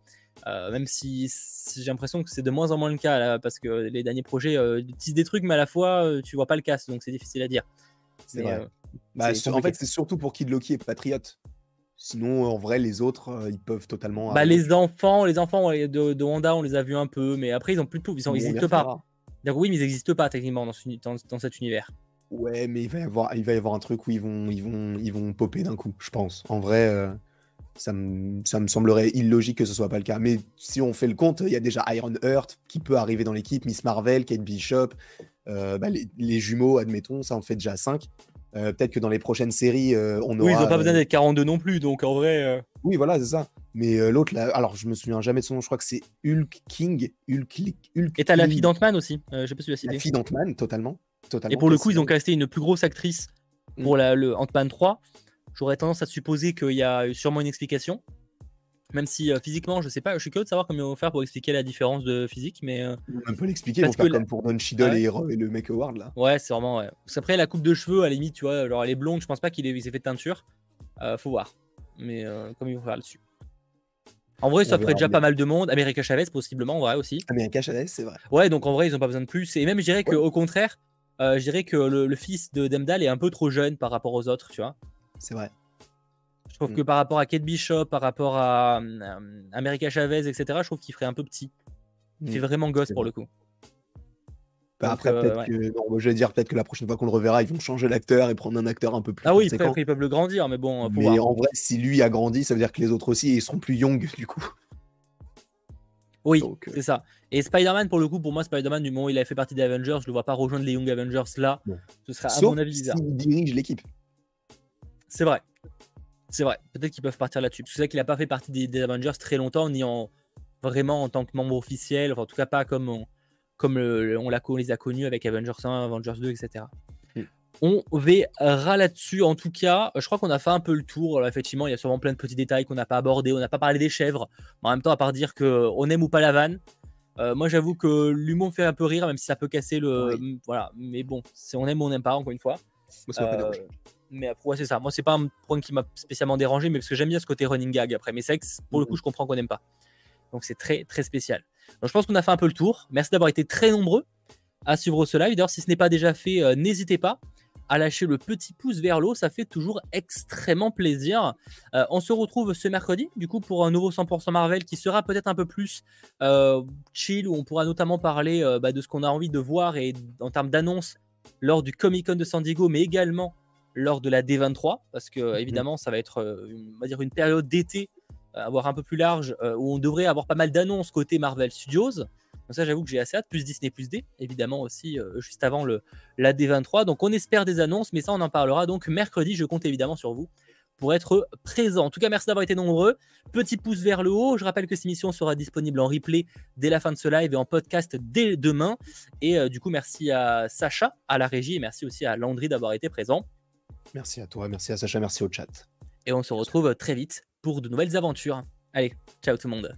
Euh, même si, j'ai l'impression que c'est de moins en moins le cas, là, parce que les derniers projets euh, tissent des trucs, mais à la fois, euh, tu vois pas le cast, donc c'est difficile à dire. C'est vrai. Euh, bah, en fait, c'est surtout pour Kid Loki et Patriot. Sinon, en vrai, les autres, euh, ils peuvent totalement. Bah, les enfants, les enfants de, de, Wanda, on les a vus un peu, mais après, ils ont plus de Ils n'existent pas. oui, mais ils n'existent pas techniquement dans, dans, cet univers. Ouais, mais il va y avoir, il va y avoir un truc où ils vont, ils vont, ils vont popper d'un coup, je pense. En vrai, euh, ça, me, ça me semblerait illogique que ce soit pas le cas. Mais si on fait le compte, il y a déjà Iron Heart qui peut arriver dans l'équipe, Miss Marvel, Kate Bishop, euh, bah, les, les, jumeaux, admettons, ça en fait déjà 5. Euh, peut-être que dans les prochaines séries, euh, on aura. Oui, ils n'ont pas besoin d'être 42 non plus, donc en vrai. Euh, oui, voilà, c'est ça. Mais l'autre, là, alors je me souviens jamais de son nom, je crois que c'est Hulk King. Hulk, Hulk Et t'as la fille d'Ant-Man aussi, je sais pas si tu l'as cité. La fille d'Ant-Man, totalement, totalement. Et pour le coup, ils ont casté une plus grosse actrice pour mm. la, le Ant-Man 3. J'aurais tendance à supposer qu'il y a sûrement une explication. Même si euh, physiquement, je sais pas, je suis curieux de savoir comment ils vont faire pour expliquer la différence de physique, mais. Euh, on peut l'expliquer, ils vont faire comme pour Don Cheadle et, le Make Award là. Ouais, c'est vraiment. Ouais. Parce qu'après, la coupe de cheveux, à la limite, tu vois, genre elle est blonde, je pense pas qu'il ait, s'est fait de teinture. Euh, faut voir. Mais comme ils vont faire là-dessus. En vrai, ça ferait déjà pas mal de monde. America Chavez, possiblement, en vrai aussi. America Chavez, c'est vrai. Ouais, donc en vrai, ils ont pas besoin de plus. Et même, je dirais qu'au contraire, je dirais que le, fils de Demdal est un peu trop jeune par rapport aux autres, tu vois. C'est vrai. Trouve mm. que par rapport à Kate Bishop, par rapport à euh, America Chavez, etc., je trouve qu'il ferait un peu petit. Il fait mm. vraiment gosse pour le coup. Bah, après, euh, peut-être que. Non, je vais dire peut-être que la prochaine fois qu'on le reverra, ils vont changer l'acteur et prendre un acteur un peu plus. Ah oui, après, ils peuvent le grandir, mais bon. Mais en vrai, si lui a grandi, ça veut dire que les autres aussi, ils seront plus young du coup. Oui, euh, c'est ça. Et Spider-Man, pour le coup, pour moi, Spider-Man, du moment où il a fait partie des Avengers, je le vois pas rejoindre les Young Avengers là. Ce serait, à mon avis, bizarre. Il dirige l'équipe. C'est vrai. C'est vrai, peut-être qu'ils peuvent partir là-dessus. C'est vrai qu'il n'a pas fait partie des, Avengers très longtemps, ni en. vraiment en tant que membre officiel, en tout cas pas comme on, comme on, les a connus avec Avengers 1, Avengers 2, etc. Mm. On verra là-dessus. En tout cas, je crois qu'on a fait un peu le tour. effectivement, il y a sûrement plein de petits détails qu'on n'a pas abordés. On n'a pas parlé des chèvres. en même temps, à part dire qu'on aime ou pas la vanne, euh, moi, j'avoue que l'humour me fait un peu rire, même si ça peut casser le. Voilà. Mais bon, si on aime ou on n'aime pas, encore une fois. Euh, mais après, c'est ça. Moi, c'est pas un point qui m'a spécialement dérangé, mais parce que j'aime bien ce côté running gag après. Mais c'est pour le coup, je comprends qu'on n'aime pas. Donc, c'est très, très spécial. Donc, je pense qu'on a fait un peu le tour. Merci d'avoir été très nombreux à suivre ce live. D'ailleurs, si ce n'est pas déjà fait, euh, n'hésitez pas à lâcher le petit pouce vers l'eau, ça fait toujours extrêmement plaisir. Euh, on se retrouve ce mercredi, du coup, pour un nouveau 100% Marvel qui sera peut-être un peu plus euh, chill, où on pourra notamment parler euh, bah, de ce qu'on a envie de voir et en termes d'annonces lors du Comic Con de San Diego, mais également lors de la D23, parce que mhm. évidemment, ça va être une, on va dire une période d'été, avoir un peu plus large, où on devrait avoir pas mal d'annonces côté Marvel Studios. Donc ça, j'avoue que j'ai assez hâte, plus Disney plus D, évidemment aussi, euh, juste avant le, la D23. Donc on espère des annonces, mais ça, on en parlera donc mercredi. Je compte évidemment sur vous pour être présent. En tout cas, merci d'avoir été nombreux. Petit pouce vers le haut. Je rappelle que cette émission sera disponible en replay dès la fin de ce live et en podcast dès demain. Et euh, du coup, merci à Sacha, à la régie, et merci aussi à Landry d'avoir été présent. Merci à toi, merci à Sacha, merci au chat. Et on se retrouve très vite pour de nouvelles aventures. Allez, ciao tout le monde.